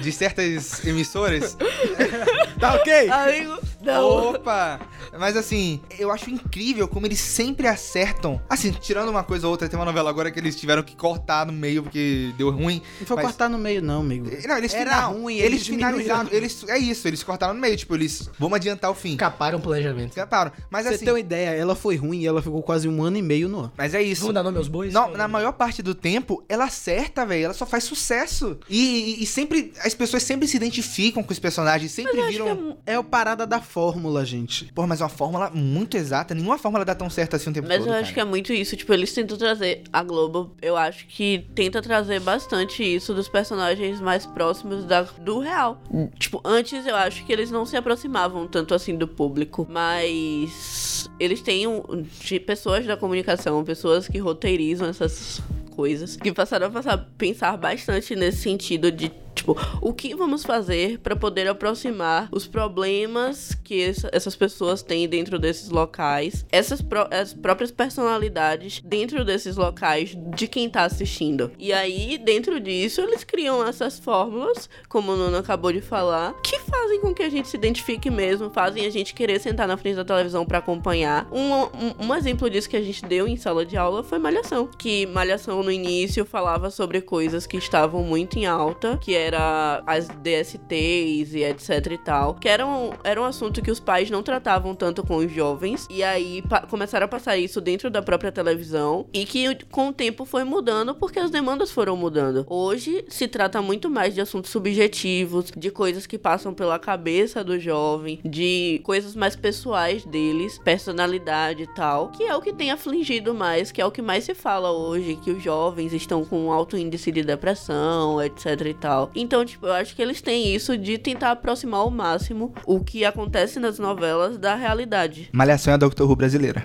Speaker 3: de certas emissoras, [LAUGHS] [LAUGHS]
Speaker 2: Tá ok?
Speaker 1: Amigo, não.
Speaker 3: Opa! Mas assim, eu acho incrível como eles sempre acertam. Assim, tirando uma coisa ou outra, tem uma novela agora que eles tiveram que cortar no meio porque deu ruim.
Speaker 2: Não foi
Speaker 3: mas-
Speaker 2: cortar no meio, não, amigo.
Speaker 3: Não, eles
Speaker 2: Era
Speaker 3: final-
Speaker 2: ruim,
Speaker 3: eles,
Speaker 2: eles
Speaker 3: finalizaram. Eles, é isso, eles cortaram no meio. Tipo, eles. Vamos adiantar o fim.
Speaker 4: Caparam o planejamento.
Speaker 3: Escaparam. Mas
Speaker 2: Pra você
Speaker 3: assim.
Speaker 2: ter uma ideia, ela foi ruim e ela ficou quase um ano e meio no ar.
Speaker 3: Mas é isso.
Speaker 4: Vamos dar nome aos bois?
Speaker 3: Não, na maior parte do tempo, ela acerta, velho. Ela só faz sucesso. E, e- e sempre. As pessoas sempre se identificam com os personagens, sempre viram.
Speaker 2: É o parada da fórmula, gente.
Speaker 3: Porra, mas é uma fórmula muito exata. Nenhuma fórmula dá tão certo assim o tempo
Speaker 1: Mas
Speaker 3: todo.
Speaker 1: eu acho
Speaker 3: cara.
Speaker 1: que é muito isso. Tipo, eles tentam trazer. A Globo, eu acho que tenta trazer bastante isso dos personagens mais próximos da, do real. Tipo, antes eu acho que eles não se aproximavam tanto assim do público. Mas eles têm um, de pessoas da comunicação, pessoas que roteirizam essas coisas, que passaram a passar, pensar bastante nesse sentido de Tipo, o que vamos fazer para poder aproximar os problemas que essa- essas pessoas têm dentro desses locais, essas pró- as próprias personalidades dentro desses locais de quem tá assistindo. E aí, dentro disso, eles criam essas fórmulas, como o Nuno acabou de falar, que fazem com que a gente se identifique mesmo, fazem a gente querer sentar na frente da televisão para acompanhar. Um, um, um exemplo disso que a gente deu em sala de aula foi Malhação, que Malhação no início falava sobre coisas que estavam muito em alta, que era as DSTs e etc e tal, que era um, era um assunto que os pais não tratavam tanto com os jovens, e aí começaram a passar isso dentro da própria televisão, e que com o tempo foi mudando porque as demandas foram mudando. Hoje se trata muito mais de assuntos subjetivos, de coisas que passam pela cabeça do jovem, de coisas mais pessoais deles, personalidade e tal, que é o que tem afligido mais, que é o que mais se fala hoje, que os jovens estão com um alto índice de depressão, etc e tal. Então, tipo, eu acho que eles têm isso de tentar aproximar ao máximo o que acontece nas novelas da realidade.
Speaker 3: Malhação é a Doctor Who brasileira.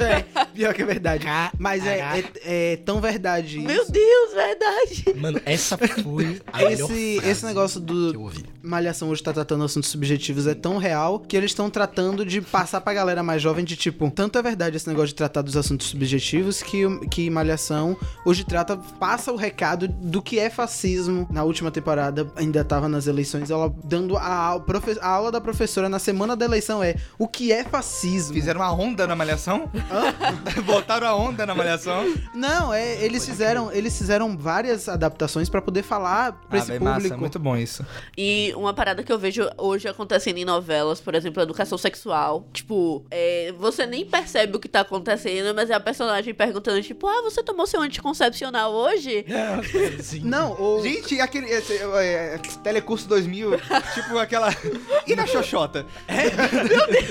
Speaker 2: É, pior que é verdade. Mas é, é, é tão verdade isso.
Speaker 1: Meu Deus, verdade!
Speaker 4: Mano, essa foi a
Speaker 2: Esse, esse negócio
Speaker 4: que eu
Speaker 2: do
Speaker 4: ouvi.
Speaker 2: Malhação hoje tá tratando assuntos subjetivos é tão real que eles estão tratando de passar pra galera mais jovem de tipo, tanto é verdade esse negócio de tratar dos assuntos subjetivos que, que Malhação hoje trata, passa o recado do que é fascismo. Na última temporada, ainda tava nas eleições, ela dando a, a aula da professora na semana da eleição é o que é fascismo.
Speaker 3: Fizeram uma onda na Malhação? [LAUGHS] Botaram a onda na Malhação?
Speaker 2: Não, é, eles fizeram, eles fizeram várias adaptações pra poder falar pra
Speaker 3: Ah,
Speaker 2: esse
Speaker 3: véi,
Speaker 2: público.
Speaker 3: massa, muito bom isso.
Speaker 1: E uma parada que eu vejo hoje acontecendo em novelas, por exemplo, educação sexual. Tipo, é, você nem percebe o que tá acontecendo, mas é a personagem perguntando, tipo, ah, você tomou seu anticoncepcional hoje? [LAUGHS]
Speaker 4: Sim.
Speaker 2: Não, o
Speaker 3: Gente, aquele esse, é, Telecurso 2000, [LAUGHS] tipo aquela... E na Xoxota?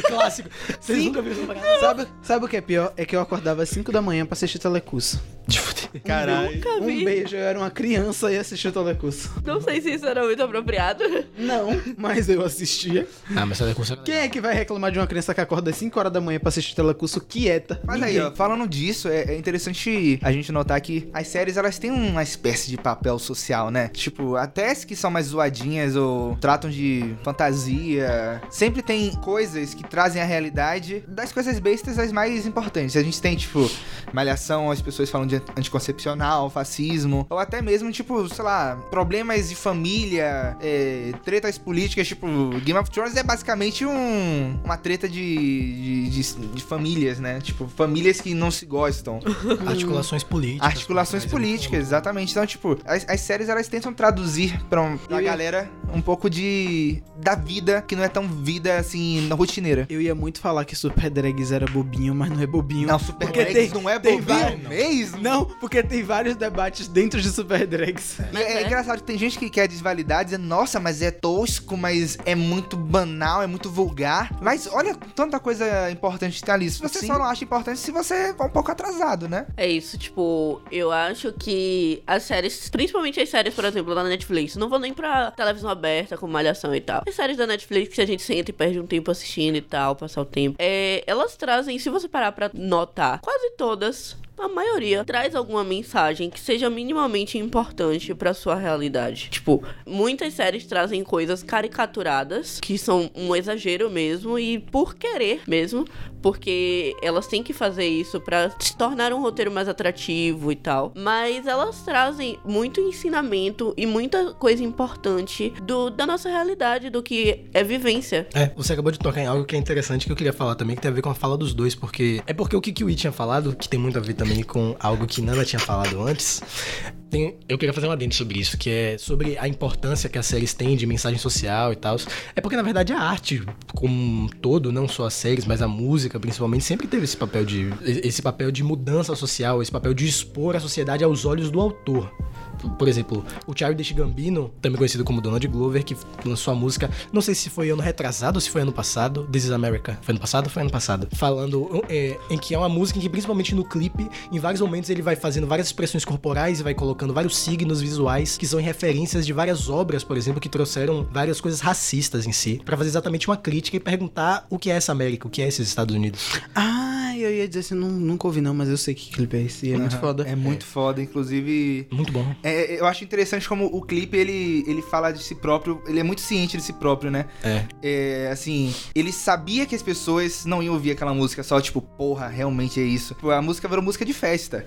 Speaker 4: Clássico. Vocês
Speaker 2: Sim.
Speaker 4: nunca viram parada?
Speaker 2: Sabe, sabe o que é pior? É que eu acordava às 5 da manhã pra assistir telecurso.
Speaker 3: Caralho.
Speaker 1: Nunca vi.
Speaker 2: Um beijo, eu era uma criança e assistia telecurso.
Speaker 1: Não sei se isso era muito apropriado.
Speaker 2: Não, mas eu assistia.
Speaker 4: Ah, mas ela é
Speaker 2: Quem é que vai reclamar de uma criança que acorda às 5 horas da manhã pra assistir telecurso quieta?
Speaker 3: Mas aí, ó, falando disso, é, é interessante a gente notar que as séries, elas têm uma espécie de papel social, né? Tipo, até as que são mais zoadinhas ou tratam de fantasia, sempre tem coisas que trazem a realidade das coisas bestas as mais importantes. A gente tem, tipo, malhação, as pessoas falam de anticoncepcional, fascismo, ou até mesmo, tipo, sei lá, problemas de família, é, tretas políticas, tipo, Game of Thrones é basicamente um, uma treta de, de, de- de famílias, né? Tipo, famílias que não se gostam. [LAUGHS]
Speaker 4: Articulações políticas.
Speaker 3: Articulações políticas, exatamente. Então, tipo, as, as séries elas tentam traduzir pra, um, pra
Speaker 2: ia-
Speaker 3: galera um pouco de da vida que não é tão vida assim na rotineira.
Speaker 2: Eu ia muito falar que Super Drags era bobinho, mas não é bobinho.
Speaker 3: Não, Super
Speaker 2: Porque
Speaker 3: Drags
Speaker 2: tem-
Speaker 3: não é
Speaker 2: tem
Speaker 3: bobinho
Speaker 2: vários-
Speaker 3: mesmo.
Speaker 2: Não, porque tem vários debates dentro de Super Drags.
Speaker 3: E é,
Speaker 1: é.
Speaker 3: engraçado que tem gente que quer desvalidar, dizendo, nossa, mas é tosco, mas é muito banal, é muito vulgar. Mas olha tanta coisa importante que tá ali. Se você
Speaker 2: Sim.
Speaker 3: só não acha importante se você é um pouco atrasado, né?
Speaker 1: É isso, tipo, eu acho que as séries, principalmente as séries, por exemplo, da Netflix, não vou nem pra televisão aberta com malhação e tal. As séries da Netflix que a gente senta e perde um tempo assistindo e tal, passar o tempo. É, elas trazem, se você parar pra notar, quase todas. A maioria traz alguma mensagem que seja minimamente importante pra sua realidade. Tipo, muitas séries trazem coisas caricaturadas, que são um exagero mesmo, e por querer mesmo, porque elas têm que fazer isso pra se tornar um roteiro mais atrativo e tal. Mas elas trazem muito ensinamento e muita coisa importante do, da nossa realidade, do que é vivência.
Speaker 4: É, você acabou de tocar em algo que é interessante que eu queria falar também, que tem a ver com a fala dos dois, porque é porque o que, que o I tinha falado, que tem muito a ver também com algo que Nana tinha falado antes. Tem- eu queria fazer um adendo sobre isso, que é sobre a importância que as séries têm de mensagem social e tal. É porque, na verdade, a arte, como um todo, não só as séries, mas a música, principalmente, sempre teve esse papel de. esse papel de mudança social, esse papel de expor a sociedade aos olhos do autor. Por exemplo, o Childish Gambino, também conhecido como Donald Glover, que lançou a música, não sei se foi ano retrasado ou se foi ano passado, This is America. Foi ano passado foi ano passado? Falando é, em que é uma música em que, principalmente no clipe, em vários momentos ele vai fazendo várias expressões corporais e vai colocando vários signos visuais que são em referências de várias obras, por exemplo, que trouxeram várias coisas racistas em si, pra fazer exatamente uma crítica e perguntar o que é essa América, o que é esses Estados Unidos.
Speaker 2: Ah, eu ia dizer assim, não, nunca ouvi não, mas eu sei que clipe é esse. e É muito
Speaker 3: Aham.
Speaker 2: foda.
Speaker 3: É muito foda, inclusive.
Speaker 4: Muito bom.
Speaker 3: é, eu acho interessante como o clipe ele, ele fala de si próprio, ele é muito ciente de si próprio, né?
Speaker 4: É.
Speaker 3: É, assim, ele sabia que as pessoas não iam ouvir aquela música só, tipo, porra, realmente é isso. Tipo, A música virou música de festa.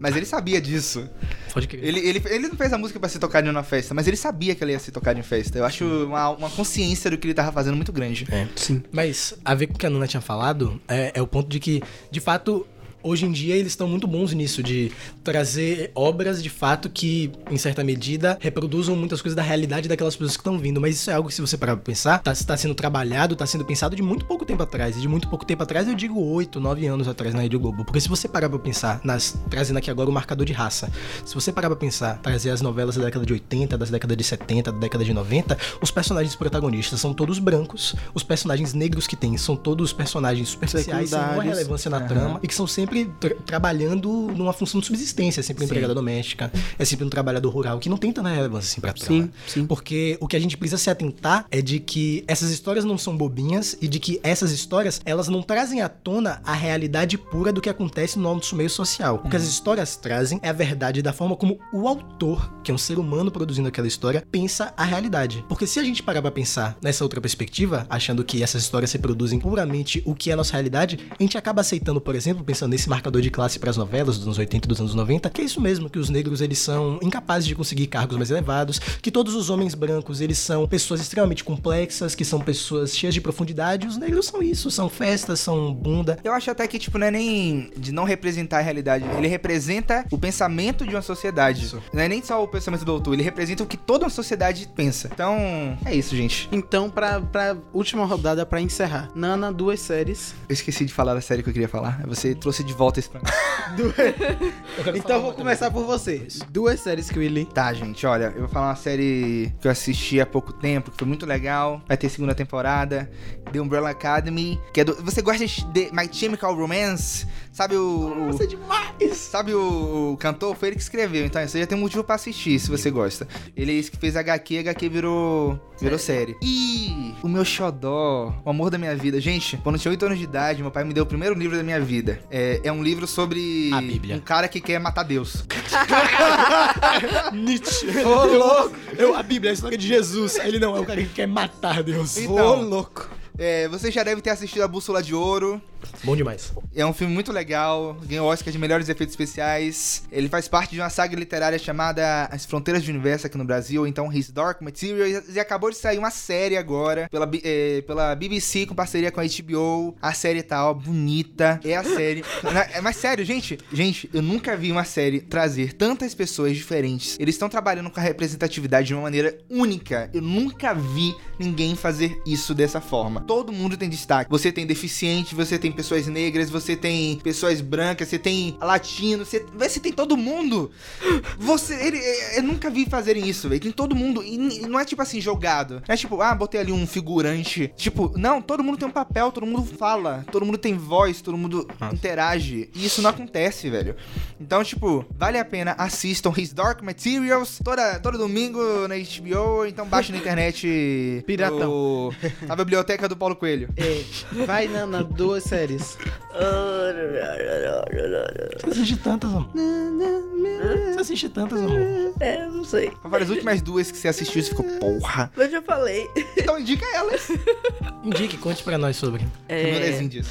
Speaker 3: Mas ele sabia disso.
Speaker 4: Pode crer.
Speaker 3: Ele, ele, ele não fez a música pra ser tocada em uma festa, mas ele sabia que ela ia ser tocada em festa. Eu acho uma, uma consciência do que ele tava fazendo muito grande.
Speaker 4: É.
Speaker 2: Sim.
Speaker 4: Mas a ver com o que a Nuna tinha falado é, é o ponto de que, de fato, hoje em dia eles estão muito bons nisso, de trazer obras de fato que, em certa medida, reproduzam muitas coisas da realidade daquelas pessoas que estão vindo. Mas isso é algo que, se você parar pra pensar, tá, tá sendo trabalhado, tá sendo pensado de muito pouco tempo atrás. E de muito pouco tempo atrás, eu digo 8, 9 anos atrás na Rede Globo. Porque se você parar pra pensar, nas, trazendo aqui agora o marcador de raça, se você parar pra pensar, trazer as novelas da década de 80, das décadas de 70, da década de 90, os personagens protagonistas são todos brancos, os personagens negros que tem são todos personagens superficiais, sem nenhuma relevância na
Speaker 3: Aham.
Speaker 4: trama, e que são sempre tra- trabalhando numa função de subsistência, é sempre empregada doméstica, é sempre um trabalhador rural, que não tem tanta relevância assim pra trama.
Speaker 2: Sim, sim.
Speaker 4: Porque o que a gente precisa se atentar é de que essas histórias não são bobinhas e de que essas histórias, elas não trazem à tona a realidade pura do que acontece no nosso meio social. O que as histórias trazem é a verdade da forma como o autor, que é um ser humano produzindo aquela história, pensa a realidade. Porque se a gente parar pra pensar nessa outra perspectiva, achando que essas histórias reproduzem puramente o que é a nossa realidade, a gente acaba aceitando, por exemplo, pensando nesse marcador de classe para as novelas dos anos 80 e dos anos 90, que é isso mesmo, que os negros eles são incapazes de conseguir cargos mais elevados, que todos os homens brancos eles são pessoas extremamente complexas, que são pessoas cheias de profundidade, os negros são isso, são festas, são bunda.
Speaker 3: Eu acho até que, tipo, não é nem de não representar a realidade. Ele representa o pensamento de uma sociedade.
Speaker 4: Isso.
Speaker 3: Não é nem só o pensamento do autor, ele representa o que toda uma sociedade pensa. Então, é isso, gente.
Speaker 2: Então, pra, pra última rodada, pra encerrar. Nana, duas séries.
Speaker 3: Eu esqueci de falar da série que eu queria falar. Você trouxe de volta isso pra mim. [LAUGHS]
Speaker 2: Então, eu vou começar por você. Duas séries que eu li.
Speaker 3: Tá, gente, olha, eu vou falar uma série que eu assisti há pouco tempo, que foi muito legal. Vai ter segunda temporada. The Umbrella Academy. Que é do. Você gosta de My Chemical Romance? Sabe o.
Speaker 2: Nossa, é demais!
Speaker 3: Sabe o, o cantor? Foi ele que escreveu, então você já tem um motivo pra assistir, se você gosta. Ele que fez HQ, HQ virou, virou série. E o meu xodó, o amor da minha vida. Gente, quando eu tinha 8 anos de idade, meu pai me deu o primeiro livro da minha vida. É, é um livro sobre
Speaker 4: A Bíblia.
Speaker 3: um cara que quer matar Deus. [LAUGHS]
Speaker 4: Nietzsche.
Speaker 2: Ô, louco!
Speaker 4: Eu, a Bíblia, a história de Jesus. Ele não é o cara que quer matar Deus.
Speaker 3: Então,
Speaker 2: Ô, louco!
Speaker 3: É, você já deve ter assistido a Bússola de Ouro.
Speaker 4: Bom demais.
Speaker 3: É um filme muito legal, ganhou o Oscar de melhores efeitos especiais. Ele faz parte de uma saga literária chamada As Fronteiras do Universo aqui no Brasil, então His Dark Materials. E acabou de sair uma série agora pela, eh, pela BBC com parceria com a HBO. A série tá, ó, bonita. É a série. [LAUGHS] É, Mas sério, gente, gente, eu nunca vi uma série trazer tantas pessoas diferentes. Eles estão trabalhando com a representatividade de uma maneira única. Eu nunca vi ninguém fazer isso dessa forma. Todo mundo tem destaque. Você tem deficiente, você tem pessoas negras, você tem pessoas brancas, você tem latino, você, você tem todo mundo. Você, ele, é, eu nunca vi fazerem isso, velho. Tem todo mundo e não é tipo assim jogado. Não é tipo, ah, botei ali um figurante. Tipo, não, todo mundo tem um papel, todo mundo fala, todo mundo tem voz, todo mundo interage. E isso não acontece, velho. Então, tipo, vale a pena assistam His Dark Materials toda, todo domingo na HBO, então baixa na internet
Speaker 2: Piratão.
Speaker 3: o- na biblioteca do Paulo Coelho.
Speaker 2: É, vai, Nana, duas séries.
Speaker 4: Você assiste tantas, amor. Você assiste tantas, amor.
Speaker 1: É, não sei.
Speaker 3: Foram as últimas duas que você assistiu e você ficou, porra.
Speaker 1: Eu já falei.
Speaker 3: Então indica elas.
Speaker 4: Indique, conte pra nós sobre.
Speaker 1: É,
Speaker 3: Nunezinho disso.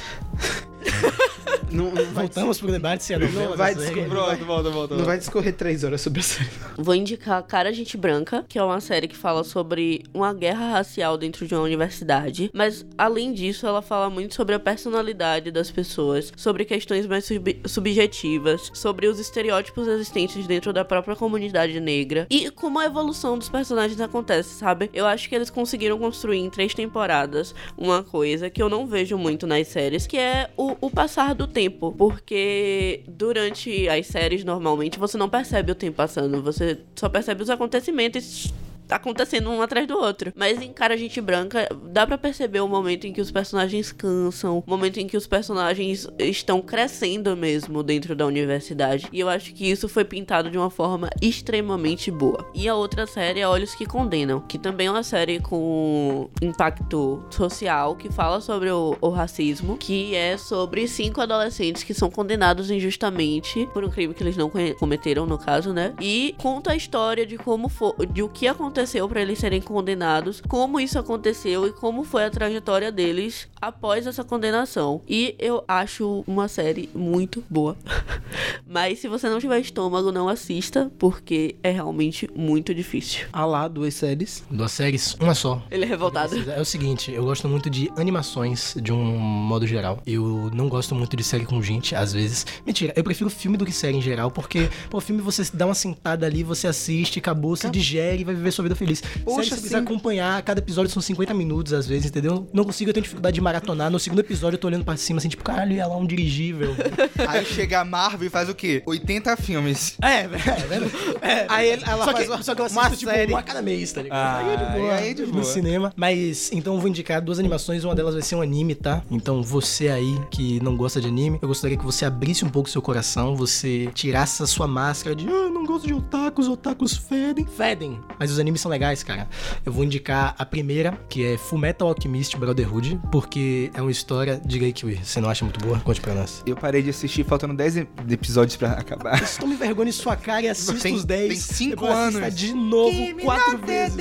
Speaker 3: [LAUGHS]
Speaker 2: Não, não
Speaker 4: Voltamos pro debate se é novela
Speaker 2: Não vai descobrir.
Speaker 3: Pronto, volta, volta.
Speaker 2: não vai discorrer três horas sobre a série.
Speaker 1: Vou indicar Cara Gente Branca, que é uma série que fala sobre uma guerra racial dentro de uma universidade. Mas, além disso, ela fala muito sobre a personalidade das pessoas, sobre questões mais sub- subjetivas, sobre os estereótipos existentes dentro da própria comunidade negra e como a evolução dos personagens acontece, sabe? Eu acho que eles conseguiram construir em três temporadas uma coisa que eu não vejo muito nas séries, que é o, o passar do tempo. Porque durante as séries, normalmente, você não percebe o tempo passando, você só percebe os acontecimentos acontecendo um atrás do outro. Mas em Cara Gente Branca, dá pra perceber o momento em que os personagens cansam, o momento em que os personagens estão crescendo mesmo dentro da universidade. E eu acho que isso foi pintado de uma forma extremamente boa. E a outra série é Olhos que Condenam, que também é uma série com impacto social, que fala sobre o, o racismo, que é sobre cinco adolescentes que são condenados injustamente por um crime que eles não cometeram, no caso, né? E conta a história de como foi, de o que aconteceu pra eles serem condenados, como isso aconteceu e como foi a trajetória deles após essa condenação. E eu acho uma série muito boa. [LAUGHS] Mas se você não tiver estômago, não assista, porque é realmente muito difícil.
Speaker 2: Ah lá, duas séries.
Speaker 4: Duas séries, uma só.
Speaker 1: Ele é revoltado.
Speaker 4: É o seguinte, eu gosto muito de animações de um modo geral. Eu não gosto muito de série com gente, às vezes. Mentira, eu prefiro filme do que série em geral, porque, pô, filme você dá uma sentada ali, você assiste, acabou, se digere e vai viver sua vida feliz.
Speaker 3: Poxa,
Speaker 4: série, você acompanhar, cada episódio são 50 minutos, às vezes, entendeu? Não consigo, eu tenho dificuldade de maratonar. No segundo episódio eu tô olhando pra cima, assim, tipo, caralho, ia lá um dirigível. [LAUGHS]
Speaker 3: Aí chega a Marvel e faz o quê? 80 filmes.
Speaker 4: é, velho. É, [LAUGHS]
Speaker 2: Aí ele- ela
Speaker 4: só
Speaker 2: faz
Speaker 4: que,
Speaker 2: uma-
Speaker 4: só que eu assisto,
Speaker 2: uma
Speaker 4: tipo,
Speaker 2: série.
Speaker 4: uma cada mês, tá ligado?
Speaker 3: Ah,
Speaker 4: aí é de boa.
Speaker 3: aí é de
Speaker 4: no
Speaker 3: boa.
Speaker 4: cinema. Mas, então eu vou indicar duas animações, uma delas vai ser um anime, tá? Então você aí que não gosta de anime, eu gostaria que você abrisse um pouco seu coração, você tirasse a sua máscara de, ah, não gosto de otakus, otakus fedem. Fedem, mas os animes são legais, cara. Eu vou indicar a primeira, que é Fullmetal Alchemist Brotherhood, porque é uma história, diga aí que você não acha muito boa, conte pra nós.
Speaker 3: Eu parei de assistir, faltando 10 e- episódios pra acabar.
Speaker 4: Vocês tome vergonha em sua cara e assista
Speaker 3: Tem-
Speaker 4: os 10.
Speaker 3: tem cinco
Speaker 4: depois assista
Speaker 3: anos.
Speaker 4: de novo, quatro vezes.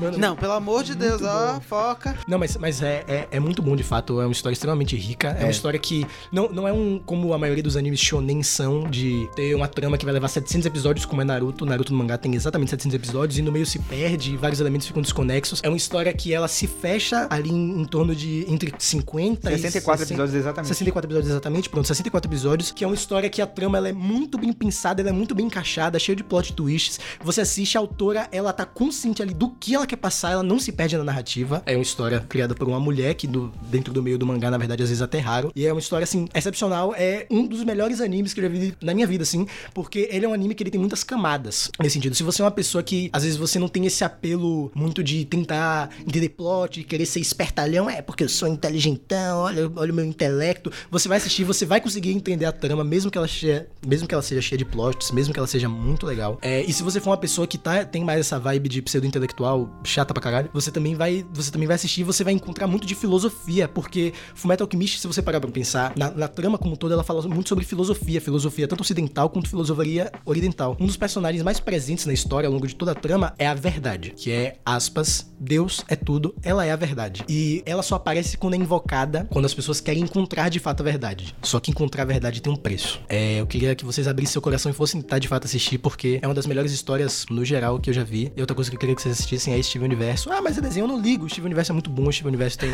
Speaker 4: Mano,
Speaker 2: Não, pelo amor de Deus, ó, foca.
Speaker 4: Não, mas, mas é, é, é muito bom de fato. É uma história extremamente rica. É, uma história que não, não é um como a maioria dos animes shonen são, de ter uma trama que vai levar 700 episódios, como é Naruto. Naruto no mangá tem exatamente 700 episódios e no meio se perde, vários elementos ficam desconexos. É uma história que ela se fecha ali em, em torno de entre 50 e
Speaker 3: 64
Speaker 4: 60
Speaker 3: episódios exatamente.
Speaker 4: 64 episódios exatamente, pronto, 64 episódios, que é uma história que a trama ela é muito bem pensada, ela é muito bem encaixada, cheia de plot twists. Você assiste, a autora, ela tá consciente ali do que ela quer passar, ela não se perde na narrativa. É uma história criada por uma mulher, que do, dentro do meio do mangá, na verdade, às vezes até é raro. E é uma história, assim, excepcional. É um dos melhores animes que eu já vi na minha vida, assim, porque ele é um anime que ele tem muitas camadas. Nesse sentido, se você é uma pessoa que, às vezes, você não tem esse apelo muito de tentar entender plot, de querer ser espertalhão, é porque eu sou inteligentão, olha, olha o meu intelecto. Você vai assistir, você vai conseguir entender a trama, mesmo que ela, cheia, mesmo que ela seja cheia de plots, mesmo que ela seja muito legal. É, e se você for uma pessoa que tá, tem mais essa vibe de pseudo-intelectual, chata pra caralho, você também vai, você também vai assistir e você vai encontrar muito de filosofia, porque Fullmetal Alchemist, se você parar pra pensar, na, na trama como toda, ela fala muito sobre filosofia, filosofia tanto ocidental quanto filosofia oriental. Um dos personagens mais presentes na história ao longo de toda a trama é a verdade, que é, aspas, Deus é tudo, ela é a verdade. E ela só aparece quando é invocada, quando as pessoas querem encontrar de fato a verdade. Só que encontrar a verdade tem um preço. É, eu queria que vocês abrissem seu coração e fossem tentar de fato assistir, porque é uma das melhores histórias no geral que eu já vi. E outra coisa que eu queria que vocês assistissem é Steven Universo. Ah, mas é desenho, eu não ligo. O Steven Universo é muito bom, o Steven Universo tem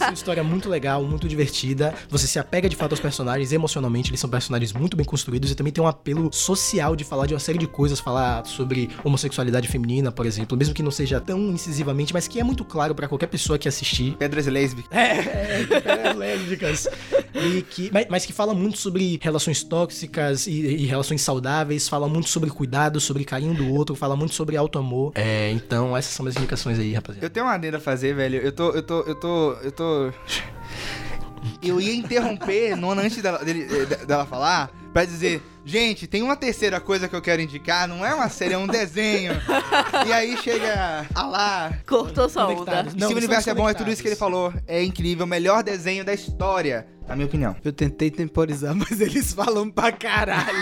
Speaker 4: uma história muito legal, muito divertida. Você se apega de fato aos personagens emocionalmente, eles são personagens muito bem construídos e também tem um apelo social de falar de uma série de coisas, falar sobre homossexualidade feminina, por exemplo, mesmo que não seja tão incisivamente, mas que é muito claro pra qualquer pessoa que assistir.
Speaker 3: Pedras lésbicas.
Speaker 4: É, é, lésbicas. E que, mas, mas que fala muito sobre relações tóxicas e, e relações saudáveis, fala muito sobre cuidado, sobre carinho do outro, fala muito sobre auto-amor. É, então essas são as indicações aí, rapaziada.
Speaker 3: Eu tenho uma adenda a fazer, velho. Eu tô, eu tô, eu tô, eu tô. [LAUGHS] Eu ia interromper Nona antes dela, dele- eh, dela falar pra dizer, gente, tem uma terceira coisa que eu quero indicar, não é uma série, é um desenho. [LAUGHS] e aí chega a lá.
Speaker 1: Cortou sua onda.
Speaker 4: Não,
Speaker 3: Se o universo é bom, é tudo isso que ele falou. É incrível, o melhor desenho da história, na minha opinião.
Speaker 2: Eu tentei temporizar, [LAUGHS] mas eles falam pra caralho.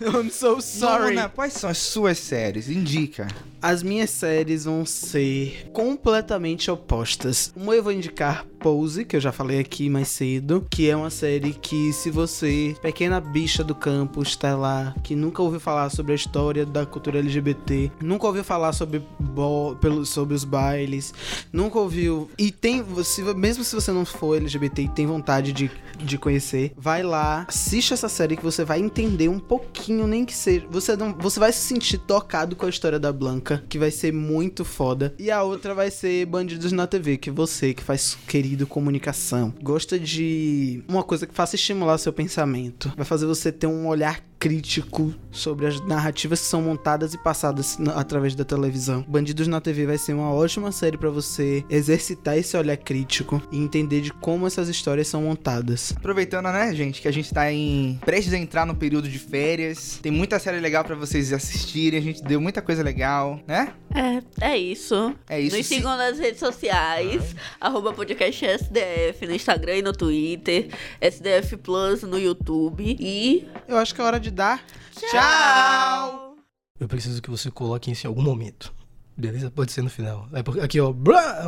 Speaker 2: I'm so sorry.
Speaker 3: Nona, quais são as suas séries? Indica.
Speaker 2: As minhas séries vão ser completamente opostas. Uma eu vou indicar Pose, que eu já falei aqui mais cedo, que é uma série que se você, pequena bicha do campo, está lá, que nunca ouviu falar sobre a história da cultura LGBT, nunca ouviu falar sobre pelo, sobre os bailes, nunca ouviu e tem, se, mesmo se você não for LGBT e tem vontade de, de conhecer, vai lá, assiste essa série que você vai entender um pouquinho, nem que seja, você não, você vai se sentir tocado com a história da Blanca, que vai ser muito foda. E a outra vai ser Bandidos na TV, que você que faz querido comunicação, gosta de uma coisa que faça estimular seu pensamento, vai fazer você ter um olhar crítico sobre as narrativas que são montadas e passadas na- através da televisão. Bandidos na TV vai ser uma ótima série pra você exercitar esse olhar crítico e entender de como essas histórias são montadas.
Speaker 3: Aproveitando, né, gente, que a gente tá em prestes a entrar no período de férias. Tem muita série legal pra vocês assistirem. A gente deu muita coisa legal, né?
Speaker 1: É, é isso.
Speaker 3: É isso.
Speaker 1: Nos sigam nas redes sociais, arroba podcast SDF, no Instagram e no Twitter, SDF Plus no YouTube e
Speaker 2: Eu acho que é hora de dar
Speaker 3: Tchau!
Speaker 4: Eu preciso que você coloque isso em algum momento. Beleza? Pode ser no final. É porque aqui, ó.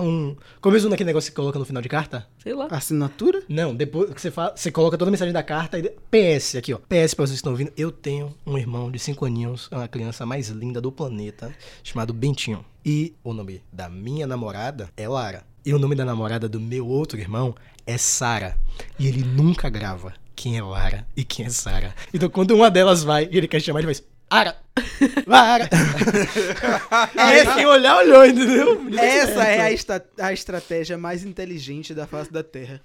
Speaker 4: Um... Começo naquele negócio que você coloca no final de carta?
Speaker 1: sei lá.
Speaker 2: assinatura.
Speaker 4: Não, depois que você fala, você coloca toda a mensagem da carta e de- PS aqui, ó. PS pra vocês que estão ouvindo, eu tenho um irmão de 5 aninhos, é uma criança mais linda do planeta, chamado Bentinho. E o nome da minha namorada é Lara. E o nome da namorada do meu outro irmão é Sara. E ele nunca grava quem é Lara e quem é Sara. Então quando uma delas vai e ele quer chamar, ele faz Ara! Lara! [LAUGHS] Aí quem olhar, olhou, entendeu?
Speaker 2: Essa é a, esta- a estratégia mais inteligente da face da Terra.